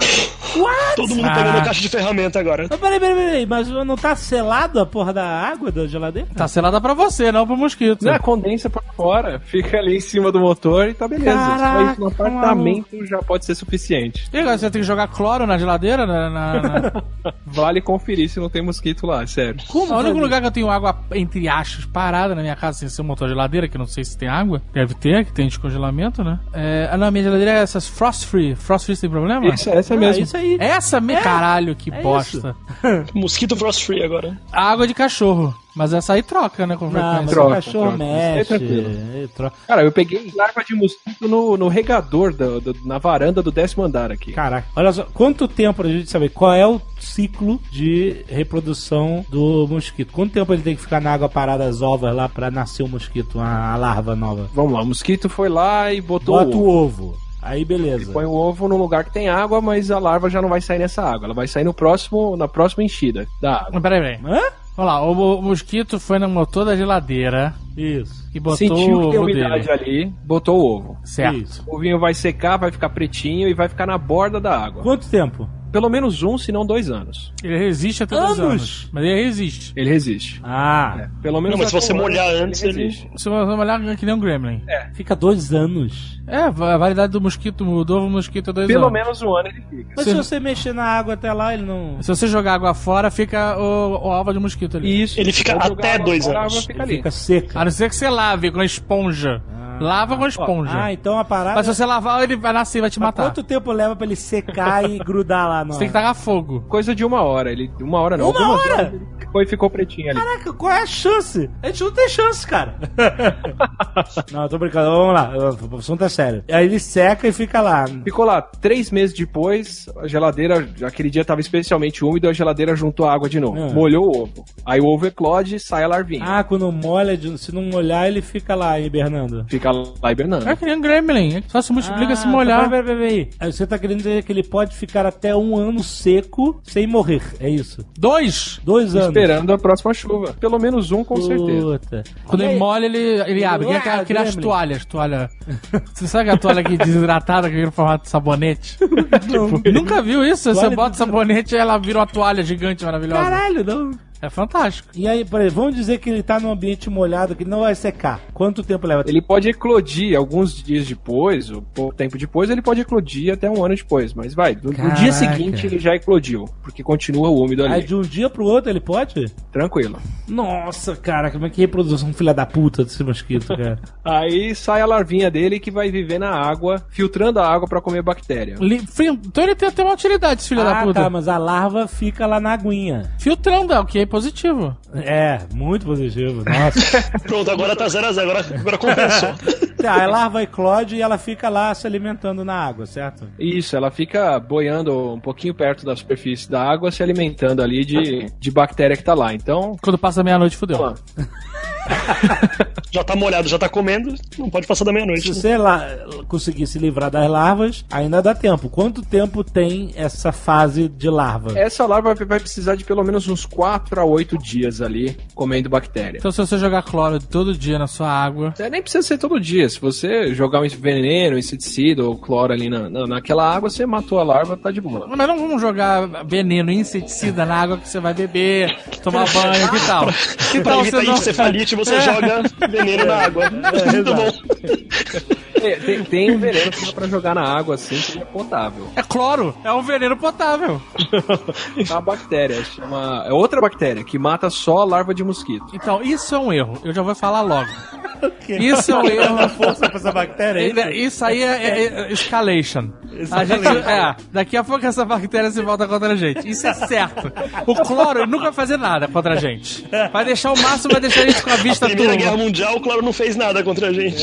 Todo mundo Ah. pegando a caixa de ferramenta agora. Mas peraí, peraí, peraí, mas não tá selado a porra da água da geladeira? Tá selada pra você, não pro mosquito. Não, condensa por fora, fica ali em cima do motor e tá beleza. Caraca, Só isso no apartamento já pode ser suficiente. E agora você tem que jogar cloro na geladeira? Na, na- na- Vale conferir se não tem mosquito lá, sério. Como? O único lugar que eu tenho água, entre achos, parada na minha casa, sem ser um motor de geladeira, que eu não sei se tem água. Deve ter, que tem descongelamento, né? É, ah, não, a minha geladeira é essas frost free. Frost free tem problema? Isso, essa Ah, mesmo. isso aí. Essa, me... caralho, que é bosta. Mosquito frost free agora. Água de cachorro. Mas essa aí troca, né, com Não, mas Troca, o cachorro troca. mexe. É ele troca. Cara, eu peguei larva de mosquito no, no regador, do- do- na varanda do décimo andar aqui. Caraca, olha só, quanto tempo pra gente saber qual é o ciclo de reprodução do mosquito? Quanto tempo ele tem que ficar na água parada as ovas lá pra nascer o mosquito, a, a larva nova? Vamos lá, o mosquito foi lá e botou Bota o o ovo. ovo. Aí beleza. Põe o ovo num lugar que tem água, mas a larva já não vai sair nessa água. Ela vai sair no próximo, na próxima enchida da água. Mas peraí, peraí. Hã? Olha lá, o, o mosquito foi no motor da geladeira Isso. e botou Sentiu o que tem umidade dele. ali, botou o ovo. Certo. Isso. O ovinho vai secar, vai ficar pretinho e vai ficar na borda da água. Quanto tempo? Pelo menos um, se não dois anos. Ele resiste até dois Anos? anos. Mas ele resiste. Ele resiste. Ah, É, pelo menos Não, mas se você um ano, molhar antes, ele- resiste. Se você olhar é que nem um gremlin. fica dois anos. É, a validade do mosquito, do ovo mosquito é dois Pelo anos. menos um ano ele fica. Mas Se- se você mexer na água até lá, ele não. Se você jogar água fora, fica o, o alvo de mosquito ali. Isso. Ele fica até dois fora, a anos. água fica fica seca. A não ser que você lave com a esponja. Lava com a esponja. Ah, então a parada. Mas se você lavar, ele vai nascer e vai te Mas matar. quanto tempo leva pra ele secar e grudar lá no. Você tem que tacar fogo. Coisa de uma hora. Ele, uma hora não. Uma algumas hora? horas ele ficou e ficou pretinho ali. Caraca, qual é a chance? A gente não tem chance, cara. não, eu tô brincando. Vamos lá. O assunto é sério. Aí ele seca e fica lá. Ficou lá três meses depois, a geladeira, aquele dia tava especialmente úmido, a geladeira juntou a água de novo. Ah. Molhou o ovo. Aí o ovo eclode e sai a larvinha. Ah, quando molha, se não molhar, ele fica lá hibernando. Fica lá hibernando. É que nem um gremlin. Só se multiplica Ah, se molhar. Peraí, peraí, peraí. Aí Você tá querendo dizer que ele pode ficar até um ano seco sem morrer, é isso? Dois! Dois anos. Esperando a próxima chuva. Pelo menos um, com certeza. Puta. Quando E ele molha, ele, ele abre. Que é aquela- Ah, aquelas gremlin. toalhas, toalha. Você sabe a toalha que desidratada, que vira formato de sabonete? Tipo, nunca viu isso? Você bota sabonete e ela vira uma toalha gigante maravilhosa. Caralho, não. É fantástico. E aí, peraí, vamos dizer que ele tá num ambiente molhado que não vai secar. Quanto tempo leva? Ele pode eclodir alguns dias depois, ou pouco tempo depois, ele pode eclodir até um ano depois. Mas vai, no, no dia seguinte ele já eclodiu, porque continua úmido ali. Aí de um dia pro outro ele pode? Tranquilo. Nossa, cara, como é que reprodução filha da puta desse mosquito, cara? Aí sai a larvinha dele que vai viver na água, filtrando a água pra comer bactéria. Li- Então ele tem até uma utilidade, esse filho da ah, puta. tá, mas a larva fica lá na aguinha. Filtrando, é o que é positivo. É, muito positivo. Nossa. Pronto, agora tá 0x0, agora, agora compensou. tá, a larva eclode e ela fica lá se alimentando na água, certo? Isso, ela fica boiando um pouquinho perto da superfície da água, se alimentando ali de, de bactéria que tá lá. Então, Quando passa meia-noite, fudeu. Já tá molhado, já tá comendo, não pode passar da Se meia-noite. né? você lá conseguir se livrar das larvas, ainda dá tempo. Quanto tempo tem essa fase de larva? essa larva vai precisar de pelo menos uns 4 a 8 dias ali comendo bactéria. Então se você jogar cloro todo dia na sua água, É, nem precisa ser todo dia. Se você jogar um veneno, um inseticida ou cloro ali na, na- naquela água, você matou a larva, tá de boa. Mas não vamos jogar veneno, inseticida na água que você vai beber, tomar banho, que tal? Que Pra tal evitar você não... encefalite, você joga veneno na água. Muito bom. É, tem, tem um veneno que dá pra jogar na água assim que é potável. É cloro, é um veneno potável. É uma bactéria, chama. É outra bactéria que mata só a larva de mosquito. Então, isso é um erro. Eu já vou falar logo. Isso é um erro. força pra essa bactéria É, Isso aí é, é- é escalation. A gente, é, daqui a pouco essa bactéria se volta contra a gente. Isso é certo. O cloro nunca vai fazer nada contra a gente. Vai deixar o máximo, vai deixar a gente com a vista Primeira Guerra. Mundial, o Claro não fez nada contra a gente.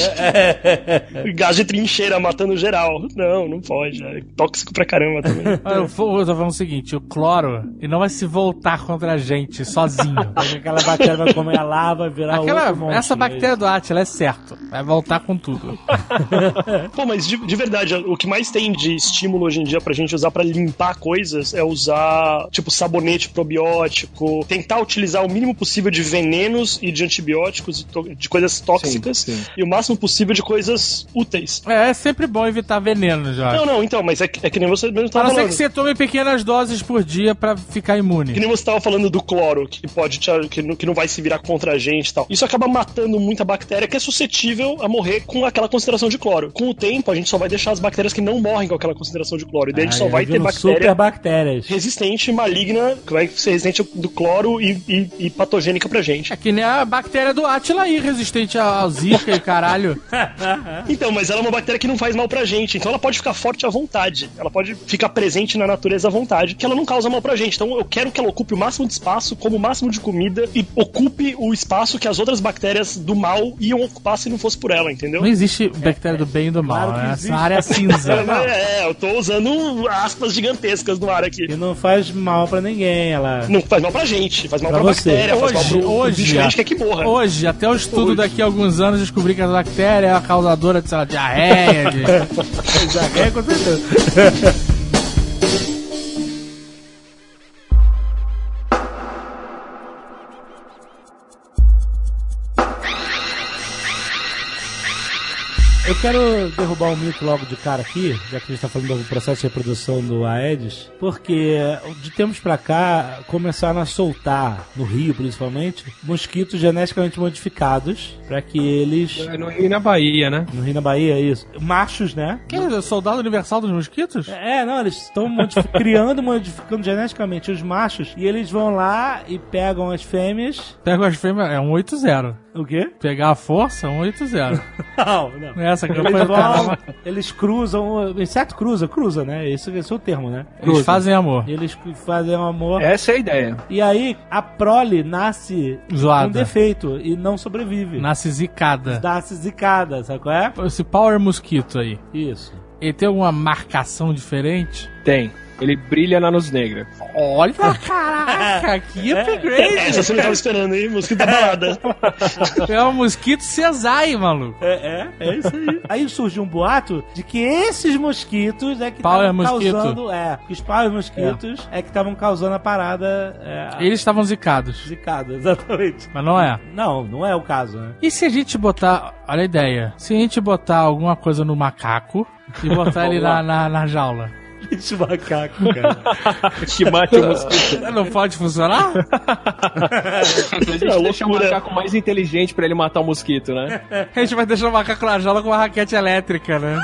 Gás de trincheira matando geral. Não, não pode. É tóxico pra caramba também. Olha, Eu vou- eu tô falando o seguinte: o cloro ele não vai se voltar contra a gente sozinho. Aquela bactéria vai comer a larva, virar Aquela, outro monte. essa bactéria do Atila é certo. Vai voltar com tudo. Pô, mas de, de verdade, o que mais tem de estímulo hoje em dia pra gente usar pra limpar coisas é usar, tipo, sabonete probiótico, tentar utilizar o mínimo possível de venenos e de antibióticos, e de coisas tóxicas, Sim, sim. e o máximo possível de coisas úteis. É, é sempre bom evitar veneno, Jorge. Não, não, então, mas é, que- é que nem você mesmo A tava não ser falando. que você tome pequenas doses por dia pra ficar Que imune. nem você tava falando do cloro, que pode te, que, não, que não vai se virar contra a gente e tal. Isso acaba matando muita bactéria que é suscetível a morrer com aquela concentração de cloro. Com o tempo, a gente só vai deixar as bactérias que não morrem com aquela concentração de cloro. E daí a gente só vai ter bactéria super bactérias. resistente, maligna, que vai ser resistente do cloro e, e- e patogênica pra gente. É que nem a bactéria do Atila aí, resistente ao Zika e caralho. Então, mas ela é uma bactéria que não faz mal pra gente, então ela pode ficar forte à vontade. Ela pode ficar presente na natureza à vontade, que ela não causa mal pra gente. Então eu quero que ela ocupe o máximo de espaço, como o máximo de comida e ocupe o espaço que as outras bactérias do mal iam ocupar se não fosse por ela, entendeu? Não existe bactéria do bem e do mal, Claro né? existe. Essa área é cinza. É, eu tô usando aspas gigantescas no ar aqui. E não faz mal pra ninguém, ela... Não faz mal pra gente, faz mal Pra pra, você. bactéria, faz mal Hoje, pro, hoje, bicho que a gente quer que morra. Hoje, até o estudo daqui a alguns anos, descobri que a bactéria é a causadora de, sei lá, diarreia, de... É, com certeza. quero derrubar um mito logo de cara aqui, já que a gente tá falando do processo de reprodução do Aedes, porque de tempos pra cá começaram a soltar, no Rio principalmente, mosquitos geneticamente modificados para que eles. No Rio e na Bahia, né? No Rio na Bahia, isso. Machos, né? Que é o soldado universal dos mosquitos? É, não, eles estão modifi- criando, modificando geneticamente os machos e eles vão lá e pegam as fêmeas. Pega as fêmeas, é um 8-0. O quê? Pegar a força, um 8-0. Não, não. É essa campanha Eles vão, eles cruzam, o inseto cruza, cruza, né? Esse, esse é o termo, né? Eles fazem amor. E Eles fazem amor. Essa é a ideia. E aí a prole nasce Zoada. com defeito e não sobrevive. Nasce zicada. Nasce zicada, sabe qual é? Esse Power Mosquito aí, Isso. ele tem alguma marcação diferente? Tem. Ele brilha na luz negra. Olha, caraca, que upgrade! Essa você não tava esperando, hein? Mosquito da balada. É um mosquito Cesai, maluco. É, é, é isso aí. aí surgiu um boato de que esses mosquitos é que estavam mosquito. causando. É, que os power mosquitos é, que estavam causando a parada. É, Eles estavam zicados, zicada, exatamente. mas não é. Não, não é o caso, né? E se a gente botar, olha a ideia, se a gente botar alguma coisa no macaco e botar ele na, na, na jaula, Esse macaco, cara. que mate o mosquito. não pode funcionar? A gente É deixa o macaco mais inteligente pra ele matar o mosquito, né? A gente vai deixar o macaco na jaula com uma raquete elétrica, né?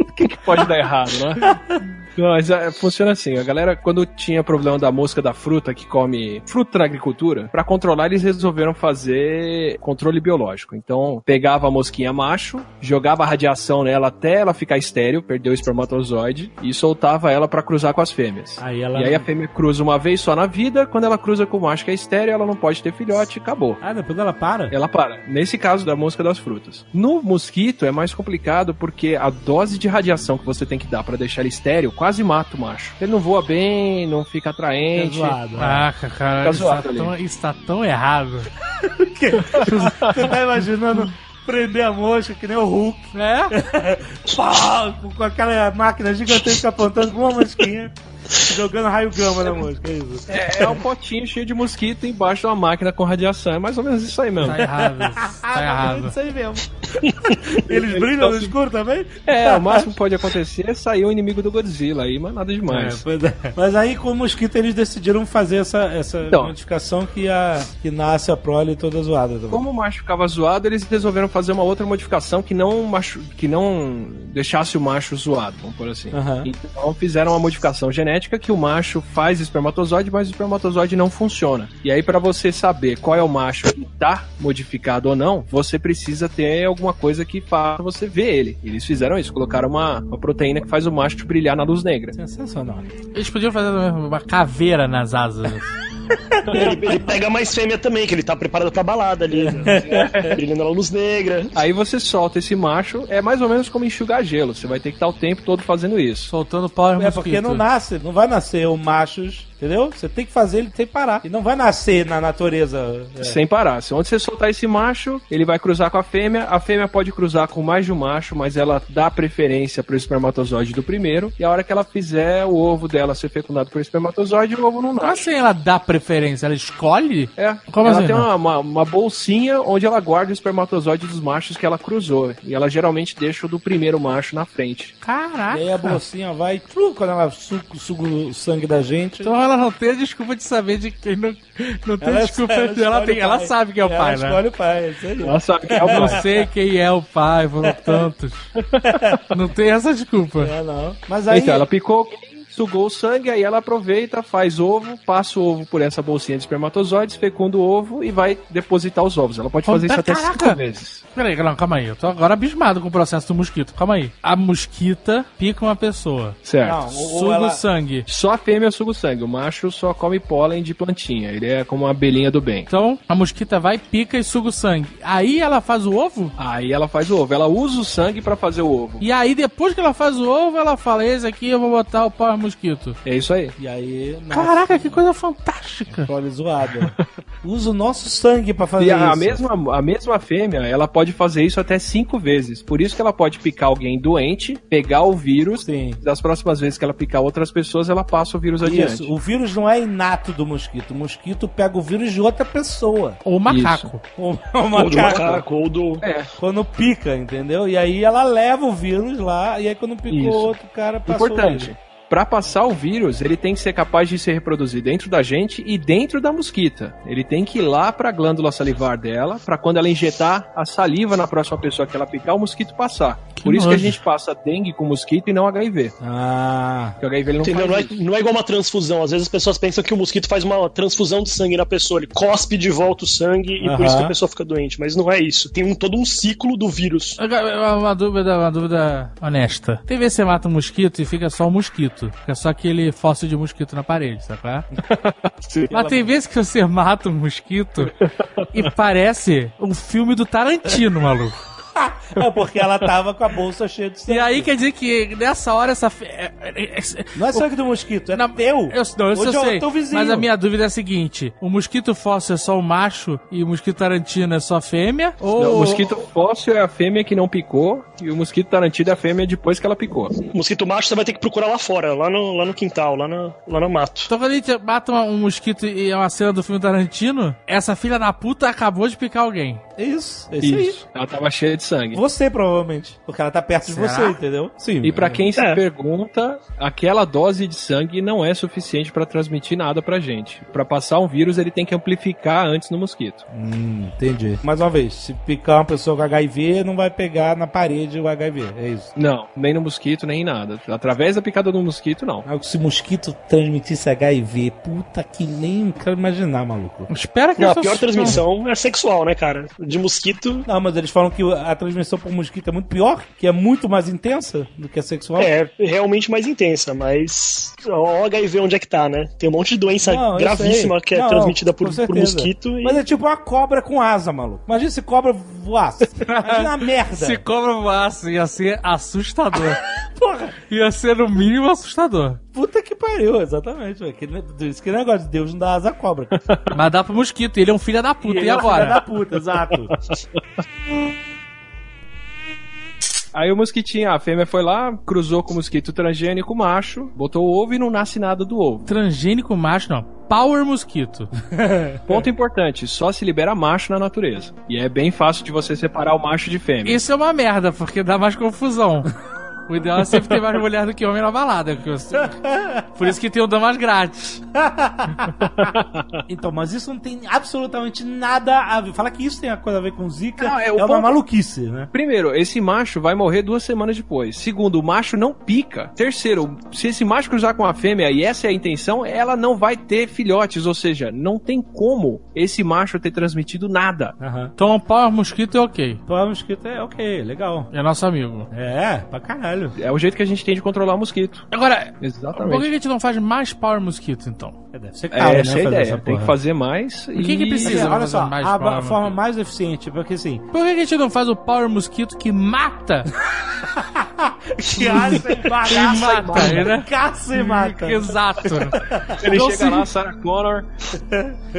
O que, que pode dar errado, né? Não, mas é, funciona assim, a galera, quando tinha problema da mosca da fruta que come fruta da agricultura, pra controlar eles resolveram fazer controle biológico. Então, pegava a mosquinha macho, jogava radiação nela até ela ficar estéril, perdeu o espermatozoide, e soltava ela pra cruzar com as fêmeas. Aí ela. E aí a fêmea cruza uma vez só na vida, quando ela cruza com o macho que é estéreo, ela não pode ter filhote, acabou. Ah, depois ela para? Ela para. Nesse caso da mosca das frutas. No mosquito é mais complicado porque a dose de radiação que você tem que dar pra deixar ele estéreo quase mata o macho. Ele não voa bem, não fica É atraente. zoado. Caraca, cara, Tá isso tá, zoado ali. tão, isso tá tão errado. Você tá imaginando prender a mosca que nem o Hulk, É? pá, com aquela máquina gigantesca apontando com uma mosquinha, jogando raio gama na mosca, é isso. É, é um potinho cheio de mosquito embaixo de uma máquina com radiação. É mais ou menos isso aí mesmo. Tá errado. Tá É errado. isso aí mesmo. Eles brilham no escuro também? É, o máximo que pode acontecer é sair o inimigo do Godzilla aí, mas nada É, demais. pois é. Mas aí com o mosquito eles decidiram fazer essa, essa Então. modificação que, a, que nasce a prole toda zoada também. Como o macho ficava zoado, eles resolveram fazer uma outra modificação que não, machu... que não deixasse o macho zoado, vamos por assim. Aham. Então fizeram uma modificação genética que o macho faz espermatozoide, mas o espermatozoide não funciona. E aí, pra você saber qual é o macho que tá modificado ou não, você precisa ter alguma coisa que faça você ver ele. E eles fizeram isso, colocaram uma, uma proteína que faz o macho brilhar na luz negra. Sensacional. Eles podiam fazer uma caveira nas asas. Ele, ele pega mais fêmea também, que ele tá preparado pra balada ali. né? Brilhando na luz negra. Aí você solta esse macho, é mais ou menos como enxugar gelo. Você vai ter que estar o tempo todo fazendo isso. Soltando power É mosquito. porque não nasce, não vai nascer o machos, entendeu? Você tem que fazer ele sem parar. E não vai nascer na natureza. é. Sem parar. Se onde você soltar esse macho, ele vai cruzar com a fêmea. A fêmea pode cruzar com mais de um macho, mas ela dá preferência pro espermatozoide do primeiro. E a hora que ela fizer o ovo dela ser fecundado por espermatozoide, o ovo não Como nasce. assim ela dá preferência? Ela escolhe? É, Como ela assim, tem uma, uma, uma bolsinha onde ela guarda o espermatozoide dos machos que ela cruzou. E ela geralmente deixa o do primeiro macho na frente. Caraca. E aí a bolsinha vai, tru, quando ela suga, suga o sangue da gente. Então ela não tem a desculpa de saber de quem não, não tem ela, desculpa. ela de- Ela, escolhe tem, ela pai. sabe quem é o Ela pai, né? escolhe o pai, é isso aí. Ela sabe que é o Eu não pai. sei quem é o pai, foram tantos. Não tem essa desculpa. É, não. Mas aí. Então, ela picou, sugou o sangue, aí ela aproveita, faz ovo, passa o ovo por essa bolsinha de espermatozoides, fecunda o ovo e vai depositar os ovos. Ela pode fazer isso até Caraca! cinco vezes. Peraí, não, calma aí. Eu tô agora abismado com o processo do mosquito. Calma aí. A mosquita pica uma pessoa. Certo. Não, Suga ela- o sangue. Só a fêmea suga o sangue, o macho só come pólen de plantinha. Ele é como uma abelhinha do bem. Então, a mosquita vai, pica e suga o sangue. Aí ela faz o ovo? Aí ela faz o ovo. Ela usa o sangue pra fazer o ovo. E aí, depois que ela faz o ovo, ela fala: Esse aqui eu vou botar o power mosquito. É isso aí. E aí. nasce Caraca, que coisa fantástica. a prole zoada. usa o nosso sangue pra fazer E a, isso. mesma, a mesma fêmea, ela pode fazer isso até cinco vezes. Por isso que ela pode picar alguém doente, pegar o vírus. Sim. Das próximas vezes que ela picar outras pessoas, ela passa o vírus adiante. Isso, o vírus não é inato do mosquito. O mosquito pega o vírus de outra pessoa. Ou macaco. O, o Ou do macaco. macaco, ou do. É, Quando pica, entendeu? E aí ela leva o vírus lá, e aí quando picou Isso. outro cara, passou importante. Pra passar o vírus, ele tem que ser capaz de se reproduzir dentro da gente e dentro da mosquita. Ele tem que ir lá pra glândula salivar dela, pra quando ela injetar a saliva na próxima pessoa que ela picar, o mosquito passar. Por isso que a gente passa dengue com mosquito e não HIV. Ah, Porque o HIV ele não Entendeu? Não é, não é igual uma transfusão. Às vezes as pessoas pensam que o mosquito faz uma transfusão de sangue na pessoa. Ele cospe de volta o sangue e por isso que a pessoa fica doente. Mas não é isso. Tem um, todo um ciclo do vírus. Agora, Uma dúvida, uma dúvida honesta. Tem vezes que você mata um mosquito e fica só um mosquito. Fica só aquele fóssil de mosquito na parede, sabe? é? Mas tem vezes que você mata um mosquito e parece um filme do Tarantino, maluco. é porque ela tava com a bolsa cheia de sangue. E aí quer dizer que nessa hora essa. fe- é- é- é- Não é sangue do mosquito, é teu. Eu, não, eu de sei. Mas a minha dúvida é a seguinte: o mosquito fóssil é só o macho e o mosquito tarantino é só fêmea? Ou Não, o mosquito fóssil é a fêmea que não picou e o mosquito tarantino é a fêmea depois que ela picou. O mosquito macho você vai ter que procurar lá fora, lá no, lá no quintal, lá no, lá no mato. Então quando a gente mata um mosquito e é uma cena do filme Tarantino, essa filha da puta acabou de picar alguém. É isso, é isso, aí. Ela tava cheia de sangue. Você, provavelmente. Porque ela tá perto de Será? você, entendeu? Sim. E pra quem se É. pergunta, aquela dose de sangue não é suficiente pra transmitir nada pra gente. Pra passar um vírus, ele tem que amplificar antes no mosquito. Hum, entendi. Mais uma vez, se picar uma pessoa com HIV, não vai pegar na parede o HIV. É isso. Não, nem no mosquito, nem em nada. Através da picada do mosquito, não. Se mosquito transmitisse HIV, puta que nem quero imaginar, maluco. Espera que Não, a pior transmissão é sexual, né, cara? De mosquito. Não, mas eles falam que a transmissão por mosquito é muito pior, que é muito mais intensa do que a sexual. É realmente mais intensa, mas o HIV onde é que tá, né? Tem um monte de doença Não, gravíssima que é Não, transmitida por, por mosquito e Mas é tipo uma cobra com asa, maluco. Imagina se cobra voasse. Imagina a merda. Se cobra voasse, ia ser assustador. Porra, ia ser no mínimo assustador. Puta que pariu, exatamente. velho. Que, isso que negócio de Deus não dá asa à cobra. Mas dá pro mosquito, ele é um filho da puta. E, ele é um filho agora? da puta, exato. Aí o mosquitinho, a fêmea foi lá, cruzou com o mosquito transgênico macho, botou o ovo e não nasce nada do ovo. Transgênico macho, não. Power mosquito. Ponto importante, só se libera macho na natureza. E é bem fácil de você separar o macho de fêmea. Isso é uma merda, porque dá mais confusão. O ideal é sempre ter mais mulher do que homem na balada. Por isso que tem o damas grátis. Então, mas isso não tem absolutamente nada a ver. Fala que isso tem a coisa a ver com Zika. Não, é é uma ponto- maluquice, né? Primeiro, esse macho vai morrer duas semanas depois. Segundo, o macho não pica. Terceiro, se esse macho cruzar com a fêmea e essa é a intenção, ela não vai ter filhotes. Ou seja, não tem como esse macho ter transmitido nada. Aham. Então, um power mosquito é ok. Power mosquito é ok, legal. É nosso amigo. É, pra caralho. É o jeito que a gente tem de controlar mosquito. Agora, por que Exatamente. a gente não faz mais power mosquito, então? É, deve ser É, caro, né? essa é a ideia. essa Tem que fazer mais. O que que precisa? Assim, olha só, mais a, forma mosquito? mais eficiente, porque assim, Por que a gente não faz o power mosquito que mata? caça e mata, Que mata, né? caça e mata. Exato. Ele Não chega se- lá, Sarah Connor.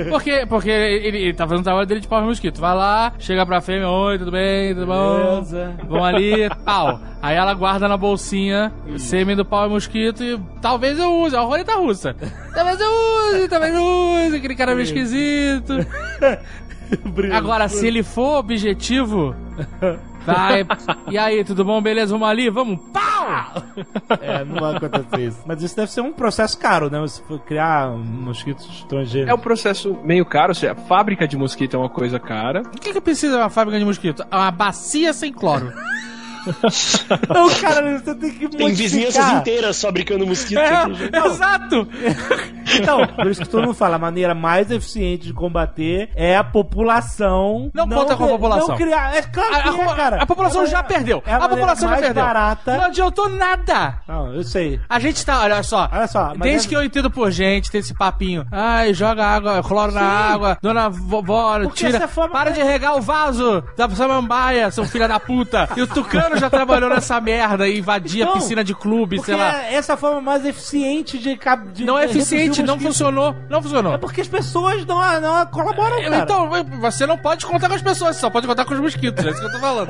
Porque, porque ele, ele tá fazendo o trabalho dele de power mosquito. Vai lá, chega pra fêmea, oi, tudo bem, tudo bom? Beleza. Vamos ali, pau. Aí ela guarda na bolsinha o sêmen do power mosquito e talvez eu use, a roleta russa. Talvez eu use, talvez eu use, aquele cara meio esquisito. Agora, se ele for objetivo, vai. E aí, tudo bom? Beleza? Vamos ali? Vamos? Pau! É, não vai acontecer isso. Mas isso deve ser um processo caro, né? Você for criar mosquitos estrangeiros. É um processo meio caro. Ou seja, a fábrica de mosquito é uma coisa cara. O que, que precisa uma fábrica de mosquito? Uma bacia sem cloro. Não, cara, você tem que Tem vizinhanças inteiras fabricando mosquito. É, exato! Então, por isso que todo mundo fala, a maneira mais eficiente de combater é a população. Não conta com a população. Não criar. É claro A, que é, a- cara. a população É já perdeu. É a, maneira população já mais perdeu. barata. Não adiantou nada. Não, eu sei. A gente tá, olha só. Olha só, Desde é- que eu entendo por gente, tem esse papinho. Ai, joga água, cloro na água. Dona vovó, tira. Para de regar o vaso da samambaia, seu filho da puta. E o Tucano já trabalhou nessa merda e invadia Não, piscina de clube, sei lá. é essa é a forma mais eficiente de, de Não é eficiente, não funcionou. Não funcionou. É porque as pessoas não, não colaboram, cara. Então, você não pode contar com as pessoas, você só pode contar com os mosquitos. É isso que eu tô falando.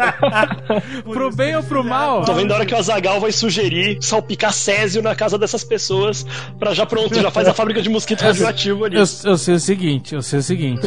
pro bem ou pro mal. Tô vendo a hora que o Azagal vai sugerir salpicar Césio na casa dessas pessoas pra já pronto, já faz a fábrica de mosquito radioativo ali. Eu, eu sei o seguinte, eu sei o seguinte.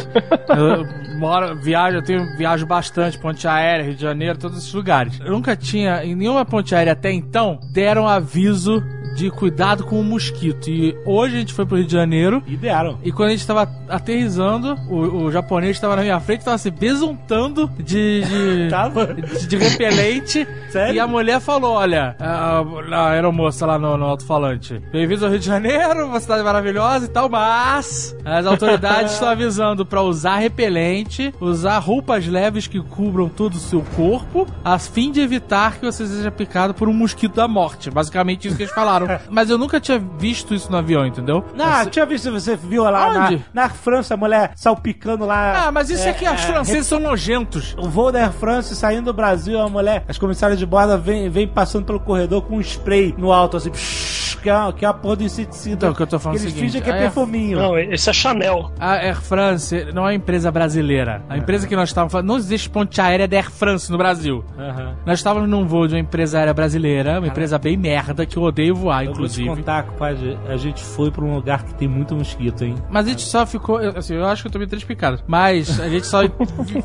eu moro, viajo, eu tenho viajo bastante, ponte aérea, Rio de Janeiro, todos esses lugares. Eu nunca tinha, em nenhuma ponte aérea até então, deram aviso de cuidado com o mosquito. E hoje a gente foi pro Rio de Janeiro. E deram. E quando a gente tava aterrizando, o, o japonês estava na minha frente, tava se besuntando de, de, Tava? de, de repelente. Sério? E a mulher falou: Olha, a, a aeromoça lá no, no alto-falante, bem-vindos ao Rio de Janeiro, uma cidade maravilhosa e tal, mas as autoridades estão avisando pra usar repelente, usar roupas leves que cubram todo o seu corpo, a fim de evitar que você seja picado por um mosquito da morte. Basicamente isso que eles falaram. mas eu nunca tinha visto isso no avião, entendeu? Não, tinha visto, você viu lá na, Onde? na França, a mulher salpicando lá. Ah, mas isso é, que os franceses são nojentos. O voo da Air France saindo do Brasil, a mulher, as comissárias de bordo vem, vem passando pelo corredor com um spray no alto, assim, psh, que é, que é a porra do inseticida. Então, o que eu tô falando que é o eles seguinte, fingem que é Air- perfuminho. Não, esse é Chanel. A Air France não é uma empresa brasileira. A empresa que nós estávamos falando, não existe ponte aérea da Air France no Brasil. Aham. Nós estávamos num voo de uma empresa aérea brasileira, uma empresa bem merda, que eu odeio voar, Eu vou te inclusive. contar, compadre, a gente foi pra um lugar que tem muito mosquito, hein? Mas a gente só ficou, eu- assim, eu acho que eu tomei três picadas. Mas a gente só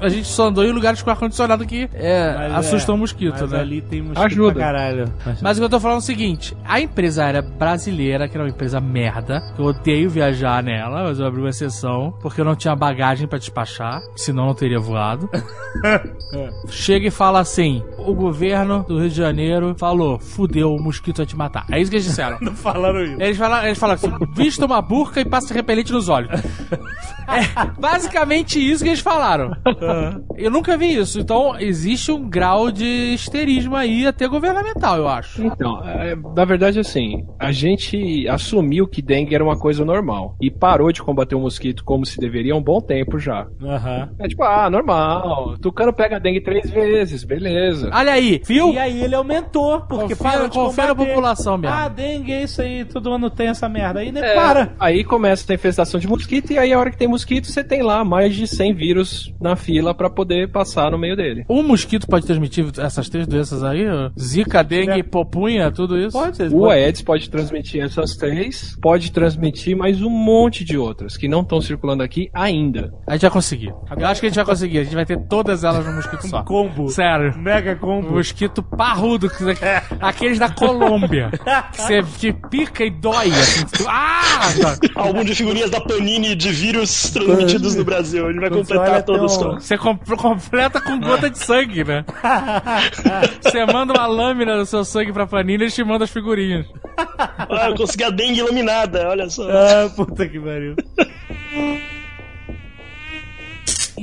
a gente só andou em lugares com ar-condicionado que é, Mas assustam é, mosquitos, mas né? ali tem mosquito Ajuda. pra caralho. Mas o que eu tô falando é o seguinte: a empresa aérea brasileira, que era uma empresa merda, que eu odeio viajar nela, mas eu abri uma exceção, porque eu não tinha bagagem pra despachar, senão eu não teria voado. Chega e fala assim: o governo do Rio de Janeiro falou, fudeu, o mosquito vai te matar. É isso que eles disseram. Não falaram isso. Eles falam, eles falam assim: vista uma burca e passa repelente nos olhos. É basicamente isso que eles falaram. Eu nunca vi isso. Então, existe um grau de histerismo aí, até governamental, eu acho. Então, é, na verdade, assim, a gente assumiu que dengue era uma coisa normal e parou de combater o mosquito como se deveria há um bom tempo já. Aham. É tipo, ah, normal. Tucano pega dengue três vezes, beleza. Olha aí, viu? E aí ele aumentou, porque Confia- parou de confia na combater. população mesmo. Ah, dengue é isso aí, todo ano tem essa merda. Aí nem É, para. Aí começa a infestação de mosquito e aí a hora que tem mosquito, você tem lá mais de 100 vírus na fila pra poder passar no meio dele. Um mosquito pode transmitir essas três doenças aí? Zika, dengue, popunha, tudo isso? Pode ser. O pode- Aedes pode transmitir essas três, pode transmitir mais um monte de outras que não estão circulando aqui ainda. A gente vai conseguir. Eu acho que a gente vai conseguir. A gente vai ter todas elas no mosquito só. Combo. Sério. Mega Um combo. mosquito parrudo, que- aqueles da Colômbia. Que você te pica e dói. Assim, tu- ah! Álbum de figurinhas da Panini de vírus transmitidos no Brasil. Ele vai Quando completar todos. um-. Você com- completa com gota de sangue, né? Você manda uma lâmina do seu sangue pra Panini e eles te mandam as figurinhas. Ah, eu consegui a dengue iluminada, olha só. Ah, puta que pariu.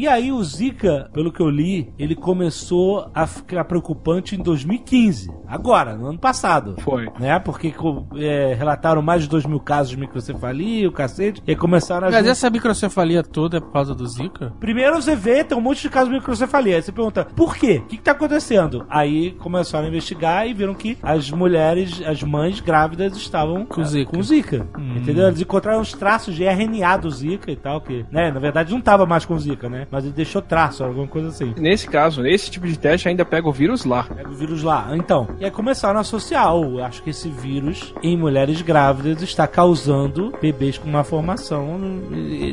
E aí o Zika, pelo que eu li, ele começou a ficar preocupante em 2015. Agora, no ano passado. Foi. Né? Porque é, relataram mais de 2 mil casos de microcefalia, o cacete, e aí começaram a... Mas essa microcefalia toda é por causa do Zika? Primeiro você vê, tem um monte de casos de microcefalia. Aí você pergunta, por quê? O que, que tá acontecendo? Aí começaram a investigar e viram que as mulheres, as mães grávidas estavam Com ah, Zika. Com Zika. Entendeu? Eles encontraram os traços de RNA do Zika e tal, que, né, na verdade não tava mais com Zika, né? Mas ele deixou traço, alguma coisa assim. Nesse caso, esse tipo de teste ainda pega o vírus lá. Pega o vírus lá. Então, e aí começaram a associar, oh, eu acho que esse vírus em mulheres grávidas está causando bebês com má formação, né?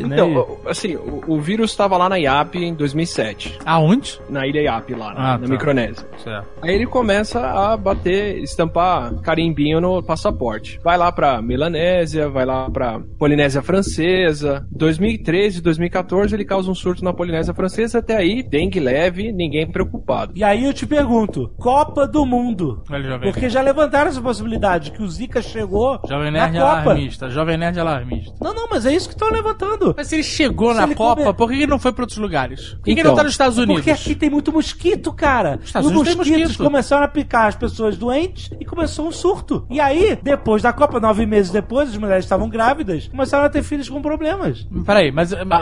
Então, assim, o, o vírus estava lá na IAP em 2007, Aonde? na ilha IAP lá, na, Ah, na tá. Micronésia. Certo. Aí ele começa a bater, estampar carimbinho no passaporte. Vai lá pra Melanésia, vai lá pra Polinésia Francesa. 2013, 2014 ele causa um surto na Polinésia Francesa. Até aí, dengue leve, ninguém preocupado. E aí eu te pergunto, Copa do Mundo. Olha, Porque já levantaram essa possibilidade, que o Zika chegou Jovem na Nerd é Copa. alarmista. Jovem Nerd é alarmista. Não, não, mas é isso que estão levantando. Mas se ele chegou Se na ele Copa, come- por que ele não foi pra outros lugares? Por que, que ele Então, não tá nos Estados Unidos? Porque aqui tem muito mosquito, cara. Estados Os Unidos tem mosquitos mosquito. começaram a picar as pessoas doentes e começou um surto. E aí, depois da Copa, nove meses depois, as mulheres estavam grávidas, começaram a ter filhos com problemas. Peraí, mas... A, a-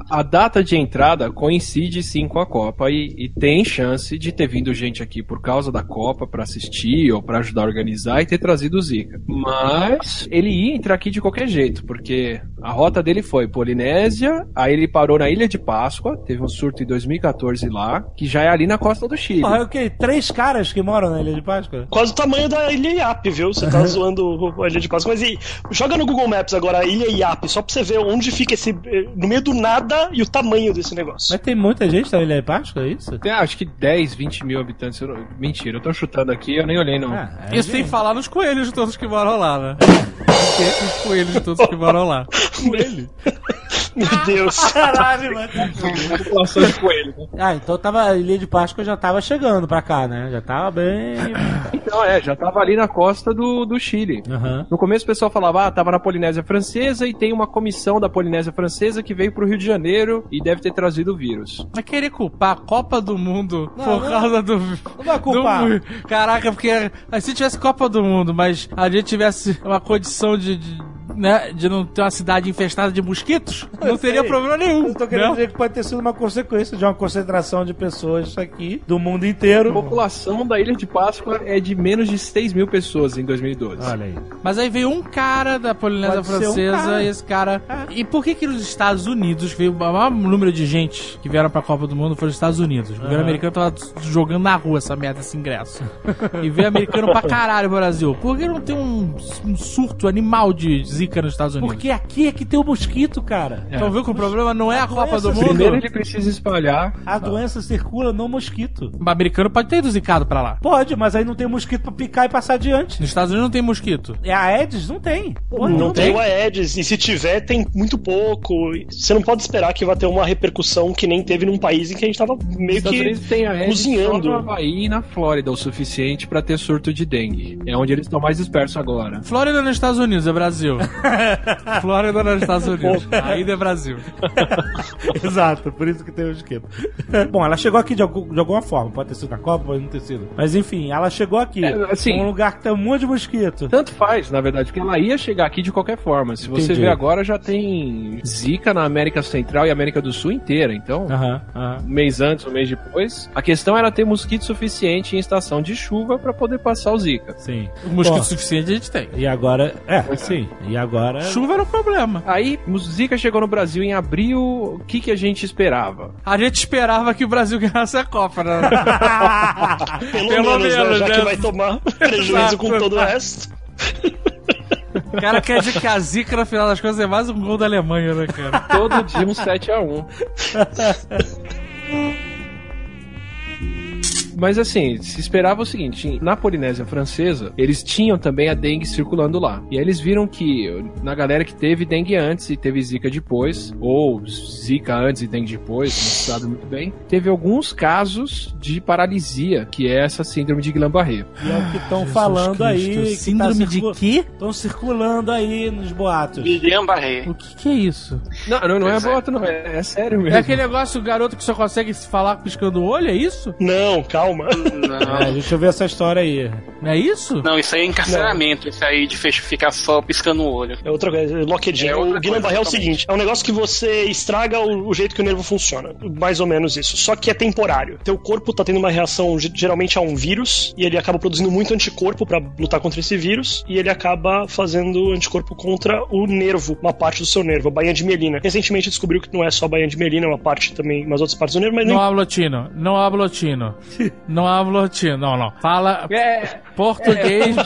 a- a data de entrada coincide sim com a Copa e, e tem chance de ter vindo gente aqui por causa da Copa pra assistir ou pra ajudar a organizar e ter trazido o Zika. Mas ele ia entrar aqui de qualquer jeito, porque a rota dele foi Polinésia, aí ele parou na Ilha de Páscoa, teve um surto em 2014 lá, que já é ali na costa do Chile. Porra, é o quê? Três caras que moram na Ilha de Páscoa? Quase o tamanho da Ilha Iap, viu? Você tá zoando a Ilha de Páscoa. Mas e, joga no Google Maps agora a Ilha Iap, só pra você ver onde fica esse. eh, no meio do nada e o tamanho desse negócio. Mas tem muita gente na Ilha de Páscoa, é isso? Tem, acho que 10, 20 mil habitantes. eu não- Mentira, eu tô chutando aqui, eu nem olhei não. Ah, é Isso sem falar nos coelhos todos que moram lá, né? Os coelhos todos que moram lá. Meu Deus. Caralho, mano. População de coelho, né? Ah, então tava, a Ilha de Páscoa já tava chegando pra cá, né? Já tava bem. Então, é, já tava ali na costa do, do Chile. Aham. No começo o pessoal falava, ah, tava na Polinésia Francesa e tem uma comissão da Polinésia Francesa que veio pro Rio de Janeiro e deve ter trazido o vírus. Mas querer culpar a Copa do Mundo Não, por não- causa do. Não vai culpar. do- Caraca, porque ah, se tivesse Copa do Mundo, mas a gente tivesse uma condição de. de né, de não ter uma cidade infestada de mosquitos, não Eu teria sei. problema nenhum. Eu tô querendo né? dizer que pode ter sido uma consequência de uma concentração de pessoas aqui do mundo inteiro. A população da Ilha de Páscoa é de menos de 6 mil pessoas em 2012. Olha aí. Mas aí veio um cara da Polinésia Pode um Francesa cara. e esse cara. E por que que nos Estados Unidos veio o maior número de gente que vieram pra Copa do Mundo foi os Estados Unidos? O governo americano tava jogando na rua essa merda, esse ingresso. e veio americano pra caralho pro Brasil. Por que não tem um, um surto animal de zika nos Estados Unidos? Porque aqui é que tem o mosquito, cara. Então viu que o problema não é a Copa do Mundo? Primeiro ele precisa espalhar. A doença circula no mosquito. O americano pode ter ido zicado pra lá. Pode, mas aí não tem mosquito pra picar e passar adiante. Nos Estados Unidos não tem mosquito. É a Aedes? Não tem. Porra, Não, tem o Aedes, e se tiver, tem muito pouco. Você não pode esperar que vai ter uma repercussão que nem teve num país em que a gente tava meio Estados que tem a Aedes só cozinhando. no Havaí e na Flórida o suficiente pra ter surto de dengue. É onde eles estão mais dispersos agora. Flórida nos Estados Unidos, é Brasil. Flórida nos Estados Unidos. Ainda é Brasil. Exato, por isso que tem o mosquito. Bom, ela chegou aqui de, algum- de alguma forma. Pode ter sido na Copa, pode não ter sido. Mas enfim, ela chegou aqui. É, assim- um lugar que tem um monte de mosquito. Tanto faz, na verdade, porque ela ia chegar aqui de qualquer forma. Se você Entendi. ver agora, já tem Zika na América Central e América do Sul inteira. Então, aham. um mês antes, um mês depois, a questão era ter mosquito suficiente em estação de chuva pra poder passar o Zika. Sim. O mosquito Bom, suficiente a gente tem. E agora. É, sim. E agora. Chuva era um problema. Aí, o Zika chegou no Brasil em abril. O que, que a gente esperava? A gente esperava que o Brasil ganhasse a Copa, né? Pelo, Pelo menos, menos, né? Já né? que vai tomar prejuízo Exato. com todo o resto. O cara quer dizer que a zica, no final das contas, é mais um gol da Alemanha, né, cara? Todo dia um 7x1. Mas assim, se esperava o seguinte: na Polinésia Francesa, eles tinham também a dengue circulando lá. E aí eles viram que na galera que teve dengue antes e teve zika depois, ou zika antes e dengue depois, não se sabe muito bem, teve alguns casos de paralisia, que é essa síndrome de Guillain-Barré. E é o que estão falando aí. que tá Síndrome de circu- quê? Estão circulando aí nos boatos. Guilherme Barré. O que, que é isso? Não, não, não é é. boato, não, é, é sério mesmo. É aquele negócio, o garoto que só consegue se falar piscando o olho, é isso? Não, calma. Não. É, deixa eu ver essa história aí. Não é isso? Não, isso aí é encarceramento, isso aí de ficar só piscando o olho. É outra coisa, Lockheed. É o Guillain-Barré é o seguinte: é um negócio que você estraga o, o jeito que o nervo funciona. Mais ou menos isso. Só que é temporário. Teu corpo tá tendo uma reação ge- geralmente a um vírus e ele acaba produzindo muito anticorpo pra lutar contra esse vírus e ele acaba fazendo anticorpo contra o nervo, uma parte do seu nervo, a bainha de mielina. Recentemente descobriu que não é só a bainha de mielina, é uma parte também, umas outras partes do nervo, mas Não nem hablo tino, não hablo tino, não hablo tino, não, não. Fala É, português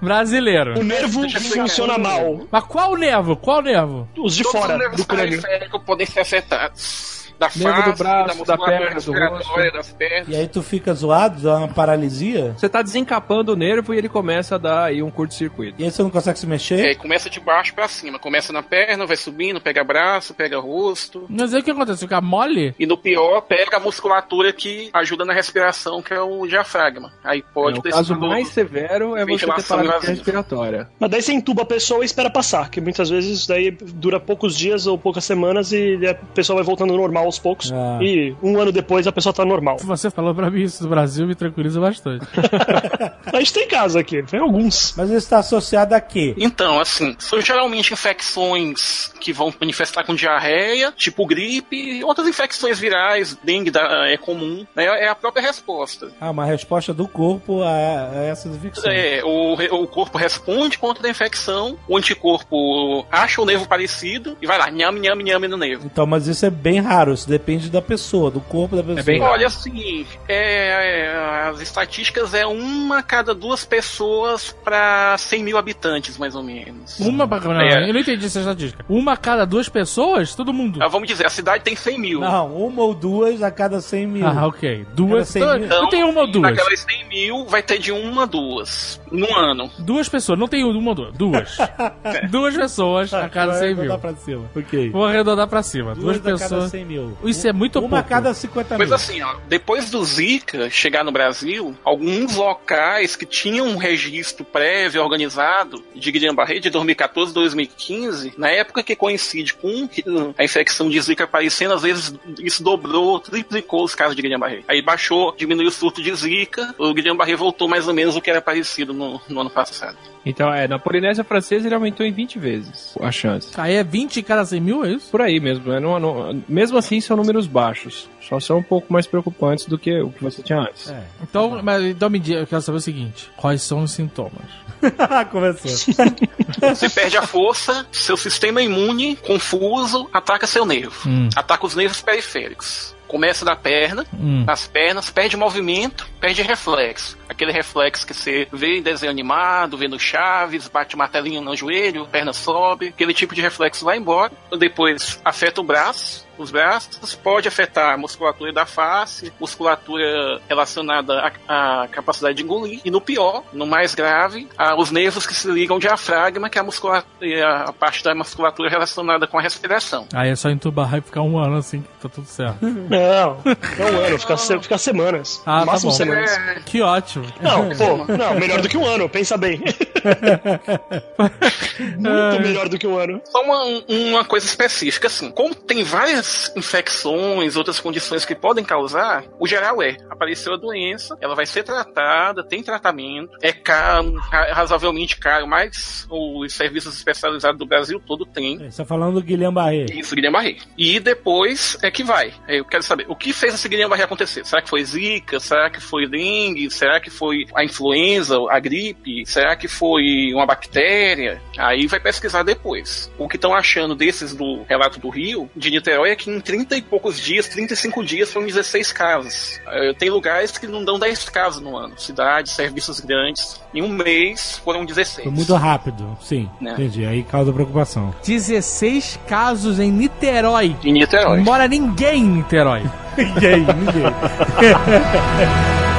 brasileiro. o nervo funciona mal. Mas qual nervo? Qual nervo? Os de Todos fora os do crânio. podem ser afetados. Da Nervo do face, braço, da da musculatura perna, do rosto. das pernas. E aí tu fica zoado, dá uma paralisia. você tá desencapando o nervo e ele começa a dar aí um curto-circuito. E aí você não consegue se É, mexer. e começa de baixo pra cima. Começa na perna, vai subindo, pega braço, pega rosto. Mas aí o que acontece? Fica mole? E no pior, pega a musculatura que ajuda na respiração, que é o diafragma. Aí pode É, o ter caso mais severo é você ter paralisia respiratória. Mas daí você entuba a pessoa e espera passar, que muitas vezes isso daí dura poucos dias ou poucas semanas e a pessoa vai voltando ao normal aos poucos. Ah. E um ano depois a pessoa tá normal. Você falou pra mim isso do Brasil, me tranquiliza bastante. A gente tem casos aqui, tem alguns. Mas isso está associado a quê? Então, assim, são geralmente infecções que vão manifestar com diarreia, tipo gripe, outras infecções virais, dengue da- é comum, né? É a própria resposta. Ah, uma resposta do corpo a, a essas infecções. É, o, o corpo responde contra a infecção, o anticorpo acha o nervo parecido e vai lá, nhame, nhame, nhame no nervo. Então, mas isso é bem raro, isso depende da pessoa, do corpo da pessoa. bem Olha, assim, é, é, as estatísticas é uma a cada duas pessoas para 100 mil habitantes, mais ou menos. Uma pra... Não, É. eu não entendi essa estatística. Uma a cada duas pessoas? Todo mundo. Ah, vamos dizer, a cidade tem 100 mil. Não, uma ou duas a cada 100 mil. Ah, ok. Duas. Cada cem mil. Não tem uma ou duas. Naquelas 100 mil vai ter de uma a duas no ano. Duas pessoas. Não tem uma ou duas. Duas. duas pessoas a cada 100 mil. Dá pra cima. Ok. Vou arredondar pra cima. Duas, Duas, a cada pessoas. 100 mil. Isso é muito Uma pouco. a cada 50 Mas mil. assim, ó, depois do Zika chegar no Brasil, alguns locais que tinham um registro prévio organizado de Guillain-Barré de 2014, 2015, na época que coincide com a infecção de Zika aparecendo, às vezes isso dobrou, triplicou os casos de Guillain-Barré. Aí baixou, diminuiu o surto de Zika, o Guillain-Barré voltou mais ou menos o que era parecido no, no ano passado. Então, é, na Polinésia Francesa ele aumentou em 20 vezes a chance. Aí é 20 em cada 100 mil, é isso? Por aí mesmo, né? Não- não- mesmo assim são números baixos. Só são um pouco mais preocupantes do que o que você tinha antes. É. Então, mas, então me diga, eu quero saber o seguinte: quais são os sintomas? Começou. Você perde a força, seu sistema imune, confuso, ataca seu nervo. Hum. Ataca os nervos periféricos. Começa da perna, Hum. nas pernas, perde movimento, perde reflexo. Aquele reflexo que você vê em desenho animado, vê no Chaves, bate martelinho no joelho, perna sobe, aquele tipo de reflexo vai embora. Depois afeta o braço, os braços, pode afetar a musculatura da face, musculatura relacionada à, à capacidade de engolir. E no pior, no mais grave, ah, os nervos que se ligam ao diafragma, que é a, musculatura, a parte da musculatura relacionada com a respiração. Aí é só entubar e ficar um ano assim, que tá tudo certo. Não, não um ano, fica, se- fica semanas. Ah, tá máximo bom. semanas. É, Que ótimo. Não, pô, não, melhor do que um ano, pensa bem. Muito melhor do que um ano. Só uma, uma coisa específica, assim, como tem várias infecções, outras condições que podem causar, o geral é, apareceu a doença, ela vai ser tratada, tem tratamento, é caro, ra- razoavelmente caro, mas os serviços especializados do Brasil todo tem. Você tá falando do Guilherme Barré. Isso, Guillain-Barré. E depois é que vai. Eu quero saber, o que fez esse Guillain-Barré acontecer? Será que foi zika? Será que foi dengue? Será que foi a influenza, a gripe? Será que foi uma bactéria? Aí vai pesquisar depois. O que estão achando desses do relato do Rio, de Niterói, é que em 30 e poucos dias, 35 dias, foram 16 casos. Eh, Tem lugares que não dão 10 casos no ano. Cidades, serviços grandes. Em um mês foram 16. Foi muito rápido, sim. Né? Entendi. Aí causa preocupação. 16 casos em Niterói. Em Niterói. Não mora ninguém em Niterói. Ninguém, ninguém.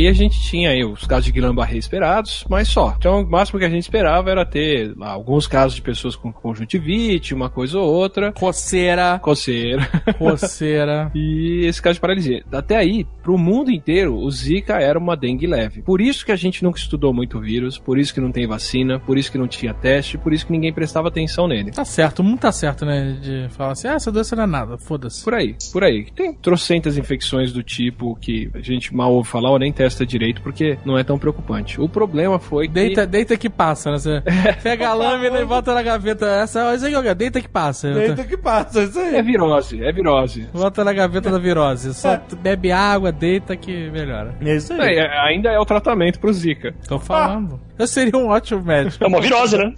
Aí a gente tinha aí os casos de Guillain-Barré esperados, mas só. Então o máximo que a gente esperava era ter lá, alguns casos de pessoas com conjuntivite, uma coisa ou outra, Coceira. coceira Coceira. e esse caso de paralisia. Até aí, pro mundo inteiro, o Zika era uma dengue leve. Por isso que a gente nunca estudou muito o vírus, por isso que não tem vacina, por isso que não tinha teste, por isso que ninguém prestava atenção nele. Tá certo, o mundo tá certo, né? De falar assim, ah, essa doença não é nada, foda-se. Por aí, por aí. Tem trocentas infecções do tipo que a gente mal ouve falar ou nem testa direito porque não é tão preocupante. O problema foi que... Deita, deita que passa, né? Você pega a lâmina e bota na gaveta. Essa, essa aqui, ó, deita que passa. Deita que passa, isso aí. É virose, é virose. Bota na gaveta da virose. Só tu bebe água, deita que melhora. É isso aí. É, é, ainda é o tratamento pro Zika. Tô falando. Eu seria um ótimo médico. É uma virose, né?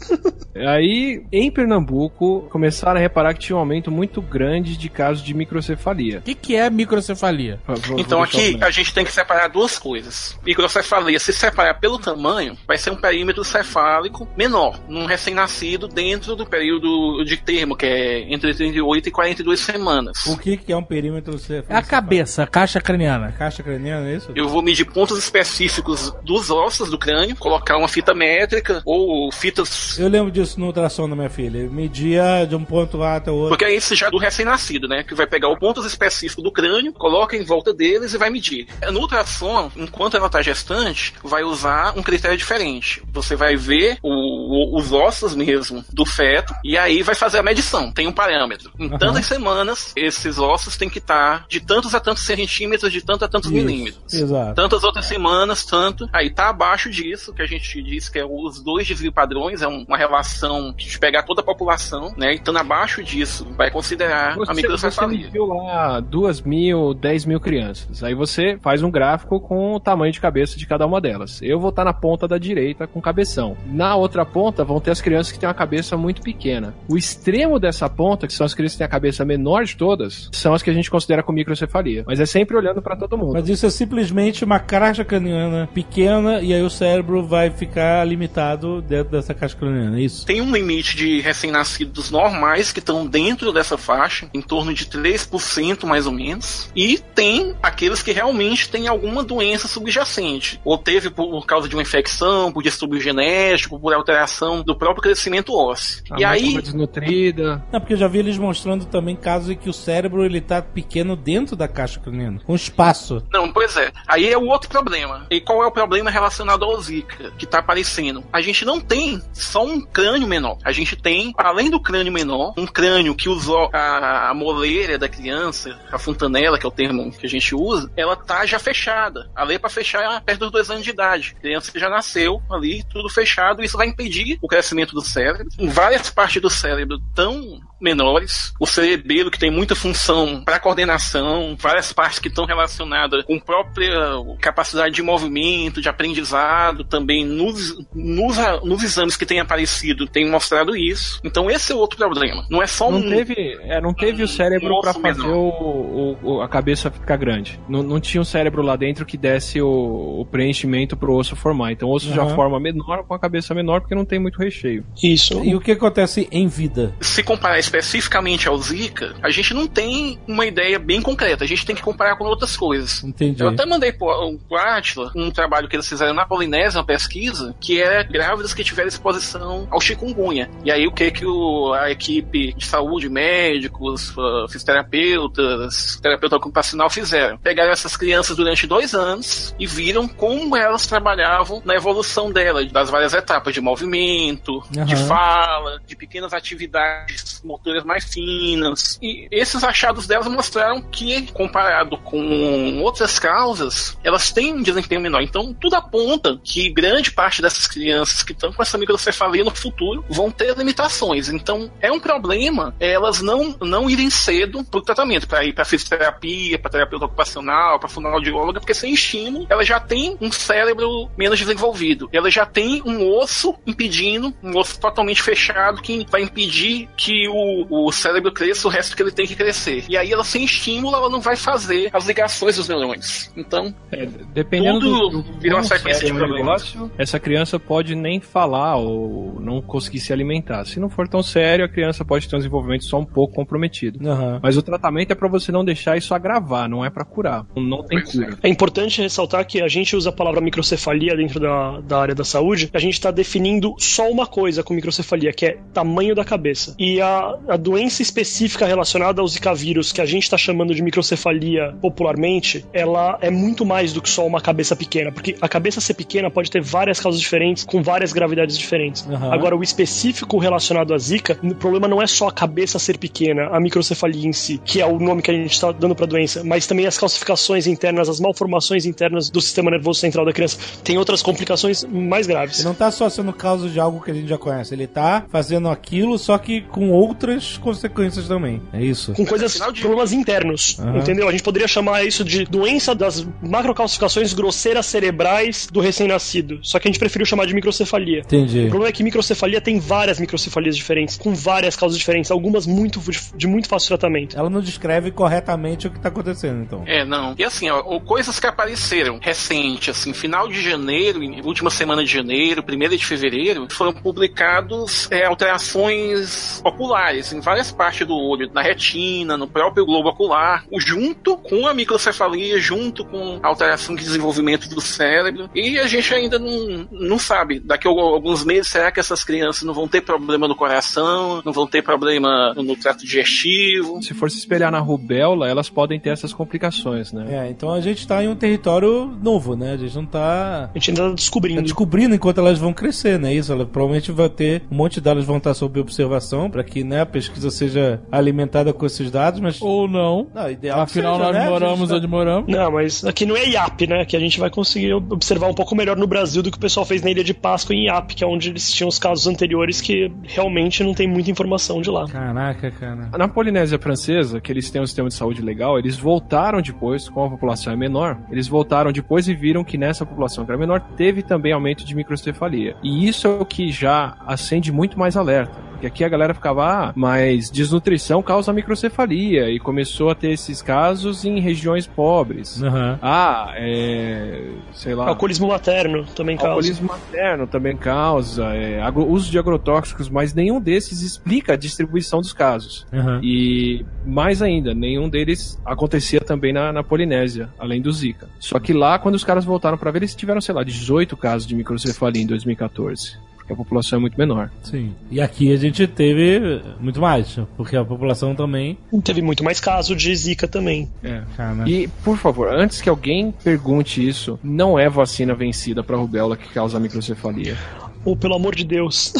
Aí, em Pernambuco, começaram a reparar que tinha um aumento muito grande de casos de microcefalia. O que, que é microcefalia? Vou- Então aqui a gente tem que separar duas coisas. Microcefalia, se separar pelo tamanho, vai ser um perímetro cefálico menor, num recém-nascido dentro do período de termo, que é entre 38 e 42 semanas. O que, que é um perímetro? Você É a cabeça, a caixa craniana. Caixa craniana, é isso? Eu vou medir pontos específicos dos ossos do crânio, colocar uma fita métrica ou fitas. Eu lembro disso no ultrassom da minha filha. Media de um ponto A até o outro. Porque é esse já do recém-nascido, né? Que vai pegar os pontos específicos do crânio, coloca em volta deles e vai medir. No ultrassom, em enquanto ela está gestante, vai usar um critério diferente. Você vai ver o, o, os ossos mesmo do feto e aí vai fazer a medição. Tem um parâmetro. Em Aham. tantas semanas, esses ossos têm que estar de tantos a tantos centímetros, de tanto a tantos Isso, milímetros. Exato. Tantas outras semanas, tanto. Aí tá abaixo disso, que a gente diz que é os dois desvio padrões, é um- uma relação de pegar toda a população, né? E estando abaixo disso, vai considerar a Você, você microcefalia. mediu lá duas mil, dez mil crianças. Aí você faz um gráfico com tamanho de cabeça de cada uma delas. Eu vou estar na ponta da direita com cabeção. Na outra ponta vão ter as crianças que têm uma cabeça muito pequena. O extremo dessa ponta, que são as crianças que têm a cabeça menor de todas, são as que a gente considera com microcefalia. Mas é sempre olhando para todo mundo. Mas isso é simplesmente uma caixa craniana pequena e aí o cérebro vai ficar limitado dentro dessa caixa craniana, é isso? Tem um limite de recém-nascidos normais que estão dentro dessa faixa, em torno de 3% mais ou menos. E tem aqueles que realmente têm alguma doença subjacente. Ou teve por causa de uma infecção, por distúrbio genético, por alteração do próprio crescimento ósseo. A e aí, desnutrida. Não, porque eu já vi eles mostrando também casos em que o cérebro ele tá pequeno dentro da caixa craniana, com espaço. Não, pois é. Aí é o outro problema. E qual é o problema relacionado ao Zika que tá aparecendo? A gente não tem só um crânio menor. A gente tem, além do crânio menor, um crânio que usou a, a moleira da criança, a fontanela, que é o termo que a gente usa, ela tá já fechada. A lei pra fechar perto dos dois anos de idade. A criança já nasceu ali, tudo fechado, isso vai impedir o crescimento do cérebro. Várias partes do cérebro tão menores, o cerebelo que tem muita função para coordenação, várias partes que estão relacionadas com própria capacidade de movimento, de aprendizado, também nos, nos, nos exames que têm aparecido tem mostrado isso. Então esse é outro problema. Não é só Não um teve, é, não teve o cérebro um pra osso fazer o, o- o- a cabeça ficar grande. Não, não tinha um cérebro lá dentro que desse o, o preenchimento pro osso formar. Então o osso já Aham. forma menor com a cabeça menor porque não tem muito recheio. Isso. E o que acontece em vida? se comparar especificamente ao Zika, a gente não tem uma ideia bem concreta. A gente tem que comparar com outras coisas. Entendi. Eu até mandei pro, pro Atila um trabalho que eles fizeram na Polinésia, uma pesquisa, que é grávidas que tiveram exposição ao chikungunya. E aí o que que o, a equipe de saúde, médicos, ah, fisioterapeutas, terapeuta ocupacional fizeram? Pegaram essas crianças durante dois anos e viram como elas trabalhavam na evolução delas, das várias etapas de movimento, de Aham. fala, de pequenas atividades motoras mais finas. E esses achados delas mostraram que, comparado com outras causas, elas têm um desempenho menor. Então, tudo aponta que grande parte dessas crianças que estão com essa microcefalia no futuro vão ter limitações. Então, é um problema elas não, não irem cedo para o tratamento, para ir para fisioterapia, para terapeuta ocupacional, para fonoaudióloga, porque sem estímulo, ela já tem um cérebro menos desenvolvido. Ela já tem um osso impedindo, um osso totalmente fechado, que vai impedir que o, o cérebro cresça o resto que ele tem que crescer. E aí ela sem estímulo, ela não vai fazer as ligações dos neurônios. Então, É, dependendo Tudo do, do vira uma sequência de é problemas. negócio, essa criança pode nem falar ou não conseguir se alimentar. Se não for tão sério, a criança pode ter um desenvolvimento só um pouco comprometido. Aham. Mas o tratamento é pra você não deixar isso agravar, não é pra curar. Não tem é. cura. É importante ressaltar que a gente usa a palavra microcefalia dentro da, da área da saúde. A gente está definindo só uma coisa com microcefalia, que é tamanho da cabeça. E a, a doença específica relacionada ao Zika vírus, que a gente está chamando de microcefalia popularmente, ela é muito mais do que só uma cabeça pequena. Porque a cabeça ser pequena pode ter várias causas diferentes, com várias gravidades diferentes. Aham. Agora, o específico relacionado à Zika, o problema não é só a cabeça ser pequena, a microcefalia em si, que é o nome que a gente está dando para a doença, mas também as calcificações internas, as malformações internas do sistema nervoso central da criança. Tem outras complicações mais graves. Ele não tá só sendo causa de algo que a gente já conhece, ele tá fazendo aquilo, só que com outras consequências também. É isso? Com coisas, de- problemas internos, Aham. entendeu? A gente poderia chamar isso de doença das macrocalcificações grosseiras cerebrais do recém-nascido. Só que a gente preferiu chamar de microcefalia. Entendi. O problema é que microcefalia tem várias microcefalias diferentes, com várias causas diferentes, algumas muito de muito fácil tratamento. Ela não descreve corretamente o que tá acontecendo, então. É, não. E assim, ó, coisas que apareceram recente, assim, final de janeiro, última semana de janeiro, primeira de fevereiro, foram publicados é, alterações oculares lugares, em várias partes do olho, na retina, no próprio globo ocular, junto com a microcefalia, junto com a alteração de desenvolvimento do cérebro. E a gente ainda não, não sabe. Daqui a alguns meses, será que essas crianças não vão ter problema no coração, não vão ter problema no trato digestivo? Se for se espelhar na rubéola, elas podem ter essas complicações, né? É, então a gente tá em um território novo, né? A gente não tá A gente ainda tá descobrindo. tá descobrindo enquanto elas vão crescer, né? Isso, ela provavelmente vai ter um monte delas vão estar sob observação para que né, a pesquisa seja alimentada com esses dados, mas Ou não. não, ideal Afinal, seja, nós né? Moramos tá- onde moramos. Não, mas aqui não é IAP, né? Que a gente vai conseguir observar um pouco melhor no Brasil do que o pessoal fez na Ilha de Páscoa em IAP, que é onde eles tinham os casos anteriores que realmente não tem muita informação de lá. Caraca, cara. Na Polinésia Francesa, que eles têm um sistema de saúde legal, eles voltaram depois, como a população é menor, eles voltaram depois e viram que nessa população que era menor teve também aumento de microcefalia. E isso é o que já acende muito mais alerta. Porque aqui a galera ficava, ah, mas desnutrição causa microcefalia. E começou a ter esses casos em regiões pobres. Aham. Ah, é. sei lá. Alcoolismo materno também causa. Alcoolismo materno também causa, é, agro- uso de agrotóxicos, mas nenhum desses explica a distribuição dos casos. Aham. E mais ainda, nenhum deles acontecia também na, na Polinésia, além do Zika. Só que lá, quando os caras voltaram para ver, eles tiveram, sei lá, 18 casos de microcefalia em 2014. Porque a população é muito menor. Sim. E aqui a gente teve muito mais, porque a população também. Teve muito mais caso de Zika também. É. Cara, E, por favor, antes que alguém pergunte isso, não é vacina vencida para rubéola que causa microcefalia. Ou pelo amor de Deus.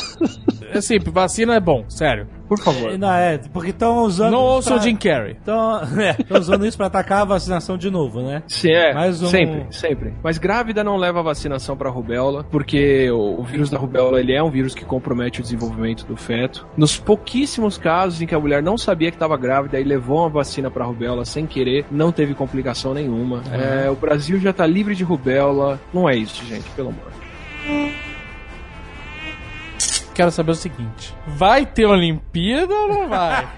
Assim, vacina é bom, sério. Por favor. Não, é, porque estão usando. Não isso ouça o pra- Jim Carrey. Estão é, usando isso pra atacar a vacinação de novo, né? Se é, Mais um- sempre, sempre. Mas grávida não leva vacinação para rubéola, porque o, o vírus da rubéola ele é um vírus que compromete o desenvolvimento do feto. Nos pouquíssimos casos em que a mulher não sabia que estava grávida e levou uma vacina para rubéola sem querer, não teve complicação nenhuma. É, o Brasil já tá livre de rubéola. Não é isso, gente, pelo amor. Quero saber o seguinte: vai ter Olimpíada ou não vai?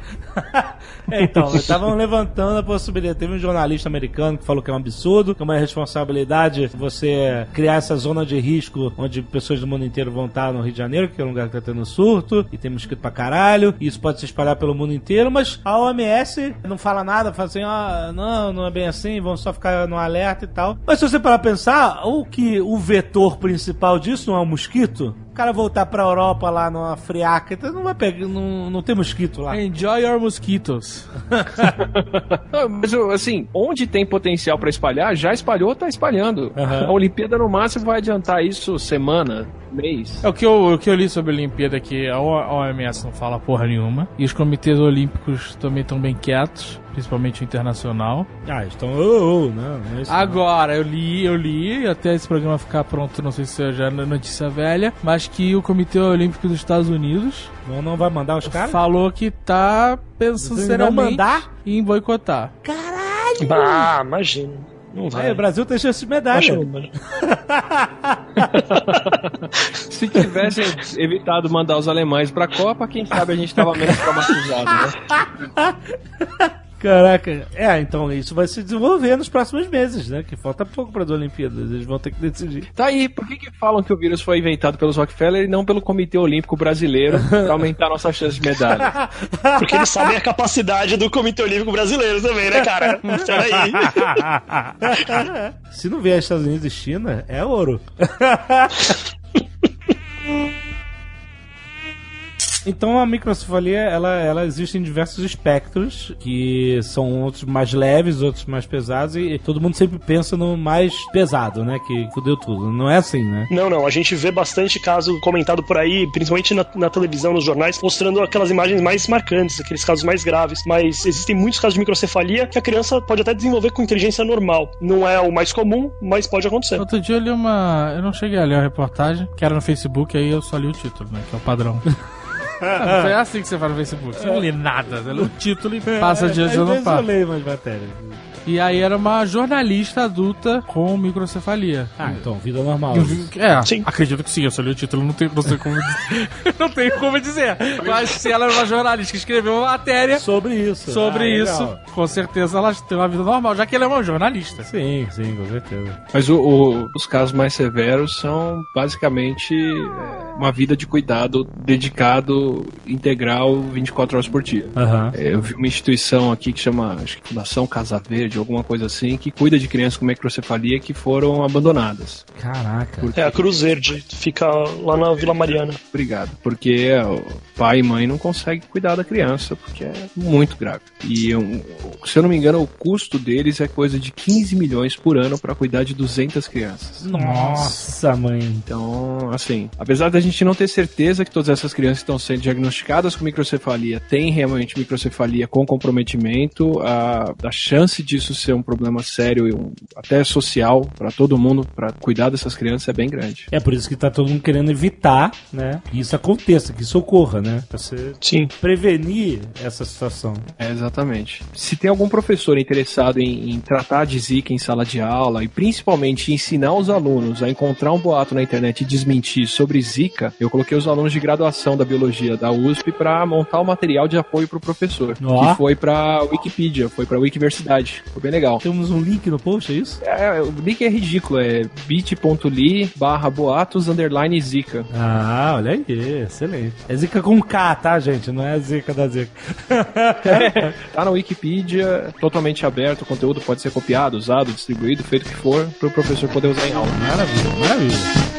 É, então, estavam levantando a possibilidade. Teve um jornalista americano que falou que é um absurdo, que é uma responsabilidade você criar essa zona de risco onde pessoas do mundo inteiro vão estar no Rio de Janeiro, que é um lugar que tá tendo surto, e tem mosquito pra caralho, e isso pode se espalhar pelo mundo inteiro, mas a OMS não fala nada, fala assim, ah, não, não é bem assim, vamos só ficar no alerta e tal. Mas se você parar pra pensar, o que o vetor principal disso não é o mosquito? O cara voltar pra Europa lá numa friaca, então não vai pegar, não, não tem mosquito lá. Enjoy your mosquitos. Não, mas assim, onde tem potencial para espalhar, já espalhou, tá espalhando. Aham. A Olimpíada no máximo vai adiantar isso semana, mês. É o que eu, o que eu li sobre a Olimpíada que a OMS não fala porra nenhuma. E os comitês olímpicos também estão bem quietos, principalmente o internacional. Ah, estão. Oh, oh, não, não é isso. não. Agora, eu li, eu li, até esse programa ficar pronto, não sei se já é notícia velha, mas que o Comitê Olímpico dos Estados Unidos Não, não vai mandar os caras? falou que tá pensando Não seriamente mandar? em boicotar. Ah, imagina. Não vai. o Brasil tem chance de medalha. não. Se tivessem evitado mandar os alemães pra Copa, quem sabe a gente tava menos traumatizado, né? Caraca. É, então isso vai se desenvolver nos próximos meses, né? Que falta pouco para as Olimpíadas. Eles vão ter que decidir. Tá aí, por que, que falam que o vírus foi inventado pelos Rockefeller e não pelo Comitê Olímpico Brasileiro pra aumentar nossa chance de medalha? Porque eles sabem a capacidade do Comitê Olímpico Brasileiro também, né, cara? Peraí. Se não vier Estados Unidos e China, é ouro. Então a microcefalia, ela, ela existe em diversos espectros, que são outros mais leves, outros mais pesados, e todo mundo sempre pensa no mais pesado, né? Que fudeu tudo. Não é assim, né? Não, não, a gente vê bastante caso comentado por aí, principalmente na, na televisão, nos jornais, mostrando aquelas imagens mais marcantes, aqueles casos mais graves. Mas existem muitos casos de microcefalia que a criança pode até desenvolver com inteligência normal. Não é o mais comum, mas pode acontecer. Outro dia eu li uma. Eu não cheguei a ler a reportagem, que era no Facebook, aí eu só li o título, né? Que é o padrão. Não é assim que você faz no Facebook. Você não lê nada, você lê o título e passa adiante Às e não vezes eu passa. leio umas matérias. E aí era uma jornalista adulta com microcefalia. Ah, então, vida normal. É, Sim. acredito que sim, eu só li o título, não tenho, não sei como dizer. não tenho como dizer. Mas se ela era uma jornalista que escreveu uma matéria Sobre isso. sobre Ah, isso, legal. com certeza ela tem uma vida normal, já que ela é uma jornalista. Sim, sim, com certeza. Mas o- o- os casos mais severos são basicamente é, uma vida de cuidado dedicado, integral, 24 horas por dia. É, Eu vi uma instituição aqui que chama, acho que Fundação Casa Verde, alguma coisa assim, que cuida de crianças com microcefalia que foram abandonadas. Caraca. Porque, É a Cruz Verde, fica lá na Vila Mariana. Obrigado. Porque o pai e mãe não conseguem cuidar da criança, porque é muito grave. E, se eu não me engano, o custo deles é coisa de 15 milhões por ano para cuidar de 200 crianças. Nossa, mãe. Então, assim, apesar da gente não ter certeza que todas essas crianças que estão sendo diagnosticadas com microcefalia têm realmente microcefalia com comprometimento, a, a chance disso ser um problema sério e um, até social para todo mundo, para cuidar dessas crianças, é bem grande. É por isso que tá todo mundo querendo evitar, né? Que isso aconteça, que isso ocorra, né? Pra você Sim. prevenir essa situação. É, exatamente. Se tem algum professor interessado em, em tratar de Zika em sala de aula e principalmente ensinar os alunos a encontrar um boato na internet e desmentir sobre Zika, eu coloquei os alunos de graduação da biologia da USP para montar o material de apoio para o professor, Ó. que foi para Wikipedia, foi para Wikiversidade. Foi bem legal. Temos um link no post, é isso? É, o link é ridículo, é bit.ly barra boatos underline Zika. Ah, olha aí, excelente. É zica com K, tá, gente? Não é zica da zica. Tá na Wikipedia, totalmente aberto, o conteúdo pode ser copiado, usado, distribuído, feito o que for, para o professor poder usar em aula. maravilha, maravilha.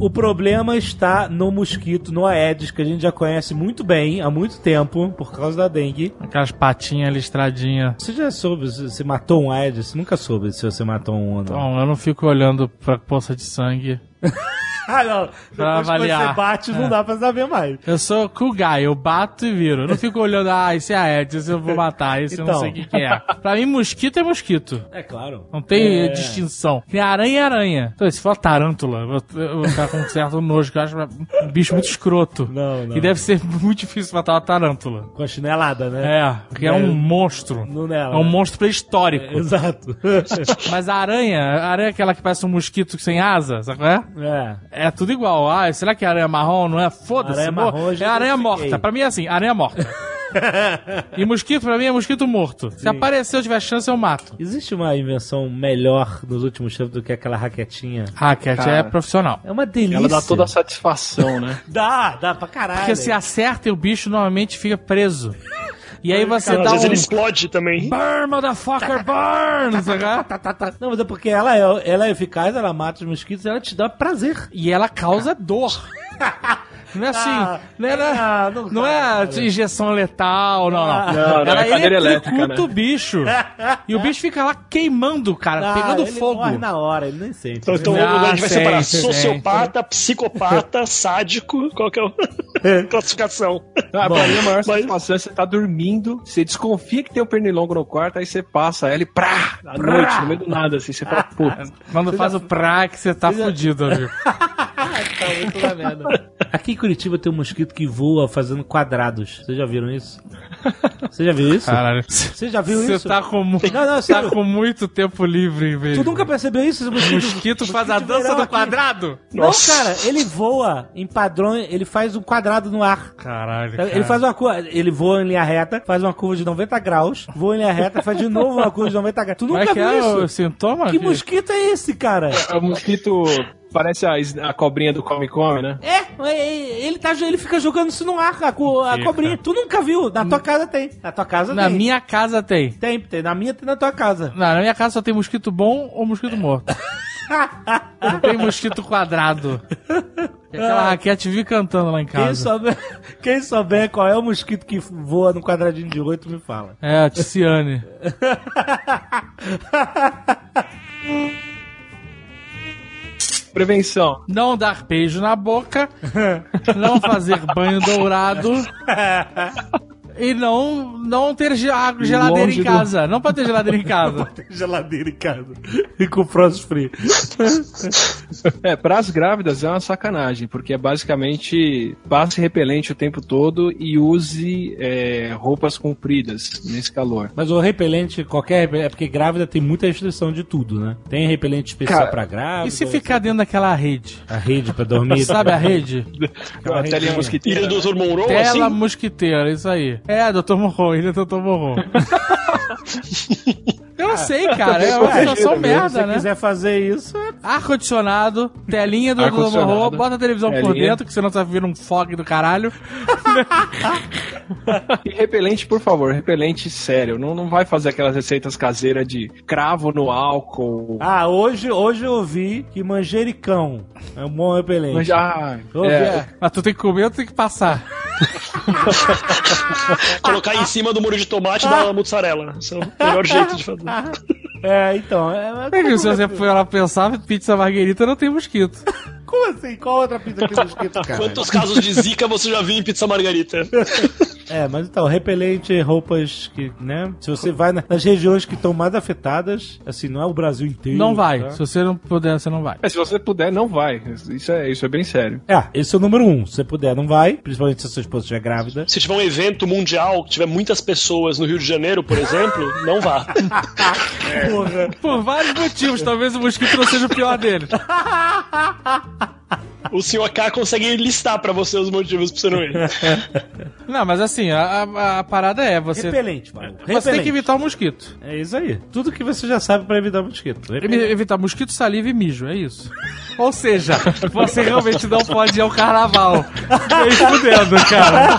O problema está no mosquito, no Aedes, que a gente já conhece muito bem há muito tempo, por causa da dengue. Aquelas patinhas listradinhas. Você já soube se você matou um Aedes? Você nunca soube se você matou um ou não. Então, eu não fico olhando pra poça de sangue. Ah, não. Depois Pra que avaliar. você bate, não É. dá pra saber mais. Eu sou cool guy, eu bato e viro. Eu não fico olhando, ah, esse é Aedes, esse eu vou matar, esse eu não Então. sei o que, que é. Pra mim, mosquito é mosquito. É claro. Não tem É. distinção. Tem aranha é aranha. Então, se for tarântula, eu vou- eu vou ficar com um certo nojo, que eu acho um bicho muito escroto. Não, não. Que deve ser muito difícil matar uma tarântula. Com a chinelada, né? É, porque é, um monstro. Não nela, É um né? monstro pré-histórico. Exato. Mas a aranha, a aranha é aquela que parece um mosquito sem asa, sabe qual é? é. É tudo igual. Ah, será que é aranha marrom? Não é? Foda-se. Aranha marrom é aranha morta. Pra mim é assim, aranha morta. e mosquito, pra mim, é mosquito morto. Se aparecer, eu tiver chance, eu mato. Existe uma invenção melhor nos últimos tempos do que aquela raquetinha? Cara. é profissional. É uma delícia. Ela dá toda a satisfação, né? Dá, dá pra caralho. Porque se acerta e o bicho normalmente fica preso. E aí você Às dá vezes um... ele explode também. Burn, motherfucker, burn! Tá, tá, tá. Não, mas é porque ela é, ela é eficaz, ela mata os mosquitos e ela te dá prazer. E ela causa dor. Não é assim, Ah, não, é, ah, não, não é cara. injeção letal, não, não. Não, não, é cadeira elétrica, né? o bicho. E o bicho fica lá queimando, cara, Ah, pegando ele fogo. morre na hora, ele nem sente. Então, então Não, a gente vai sei, separar sociopata, psicopata, sádico, qual que é a classificação? Ah, pra mim, a maior Mas- satisfação é você tá dormindo, você desconfia que tem um pernilongo no quarto, aí você passa ela e prá, à noite, no meio do nada, assim, você fala, puta. Quando faz o pra que você tá fudido, amigo. tá muito na merda. Aqui em Curitiba tem um mosquito que voa fazendo quadrados. Vocês já viram isso? Você já viu isso? Caralho. Você já viu Você isso? tá com, mu- Não, não, tá com muito tempo livre, velho. Tu nunca percebeu isso? Esse mosquito, Mosquito faz a dança do aqui. quadrado? Não, Nossa. cara, ele voa em padrões, ele faz um quadrado no ar. Caralho, Ele cara. faz uma curva, ele voa em linha reta, faz uma curva de 90 graus, voa em linha reta, faz de novo uma curva de 90 graus. Tu Como nunca é que viu é isso? o sintoma? Que filho? mosquito é esse, cara? O mosquito parece a, a cobrinha do Come Come, né? É, é, ele, tá, ele fica jogando isso no ar, a, co- a cobrinha. Tu nunca viu? Na tua casa tem. Na tua casa Na tem. minha casa tem. Tem, tem. Na minha tem na tua casa. Não, na minha casa só tem mosquito bom ou mosquito morto. Não tem mosquito quadrado. E aquela raquete vive cantando lá em Quem casa. souber, quem souber qual é o mosquito que voa no quadradinho de oito, me fala. É, a Ticiane. Prevenção. Não dar beijo na boca. não fazer banho dourado. E não, não ter geladeira Longe em do- casa. Não pode ter geladeira em casa. Tem geladeira em casa. E com frost free. É, pras grávidas é uma sacanagem, porque é basicamente passe repelente o tempo todo e use é, roupas compridas nesse calor. Mas o repelente, qualquer repelente, é porque grávida tem muita restrição de tudo, né? Tem repelente especial Cara, pra grávida. E se ficar dentro daquela rede? A rede pra dormir. Sabe a rede? Aquela telinha redinha. mosquiteira. Ilha do Dr. Monroe, Tela assim? mosquiteira, isso aí. É, Dr. Morro, ele é Dr. Morro. Eu Eu sei, cara. É uma situação se merda, você né? quiser fazer isso, é Ar-condicionado, telinha do, Ar-condicionado. morro, bota a televisão por Telinha. dentro, que senão você vai vir um fog do caralho. E repelente, por favor, repelente sério. Não, não vai fazer aquelas receitas caseiras de cravo no álcool. Ah, hoje, hoje eu ouvi que manjericão é um bom repelente. Mas, ah, é, é. Mas tu tem que comer ou tu tem que passar? Colocar em cima do molho de tomate e dar uma mussarela. Esse é o melhor jeito de fazer. É, então. É, É que se você for lá pensar, pizza marguerita não tem mosquito. Como assim? Qual outra pizza tem mosquito, cara? Quantos casos de zika você já viu em pizza margarita? É, mas então, repelente, roupas que, né? Se você vai na- nas regiões que estão mais afetadas, assim, não é o Brasil inteiro. Não vai. tá? Se você não puder, você não vai. É, se você puder, não vai. Isso é, isso é bem sério. É, esse é o número um. Se você puder, não vai. Principalmente se a sua esposa estiver grávida. Se tiver um evento mundial, que tiver muitas pessoas no Rio de Janeiro, por exemplo, não vá. Porra. Por vários motivos, talvez o mosquito não seja o pior dele. O senhor K consegue listar pra você os motivos pra você não ir. Não, mas assim, a, a- a parada é você. Repelente, mano. Você tem que evitar o mosquito. É isso aí. Tudo que você já sabe pra evitar mosquito. Evi- Repelente. Evitar mosquito, saliva e mijo, é isso. Ou seja, você realmente não pode ir ao carnaval. Nem fudendo, cara.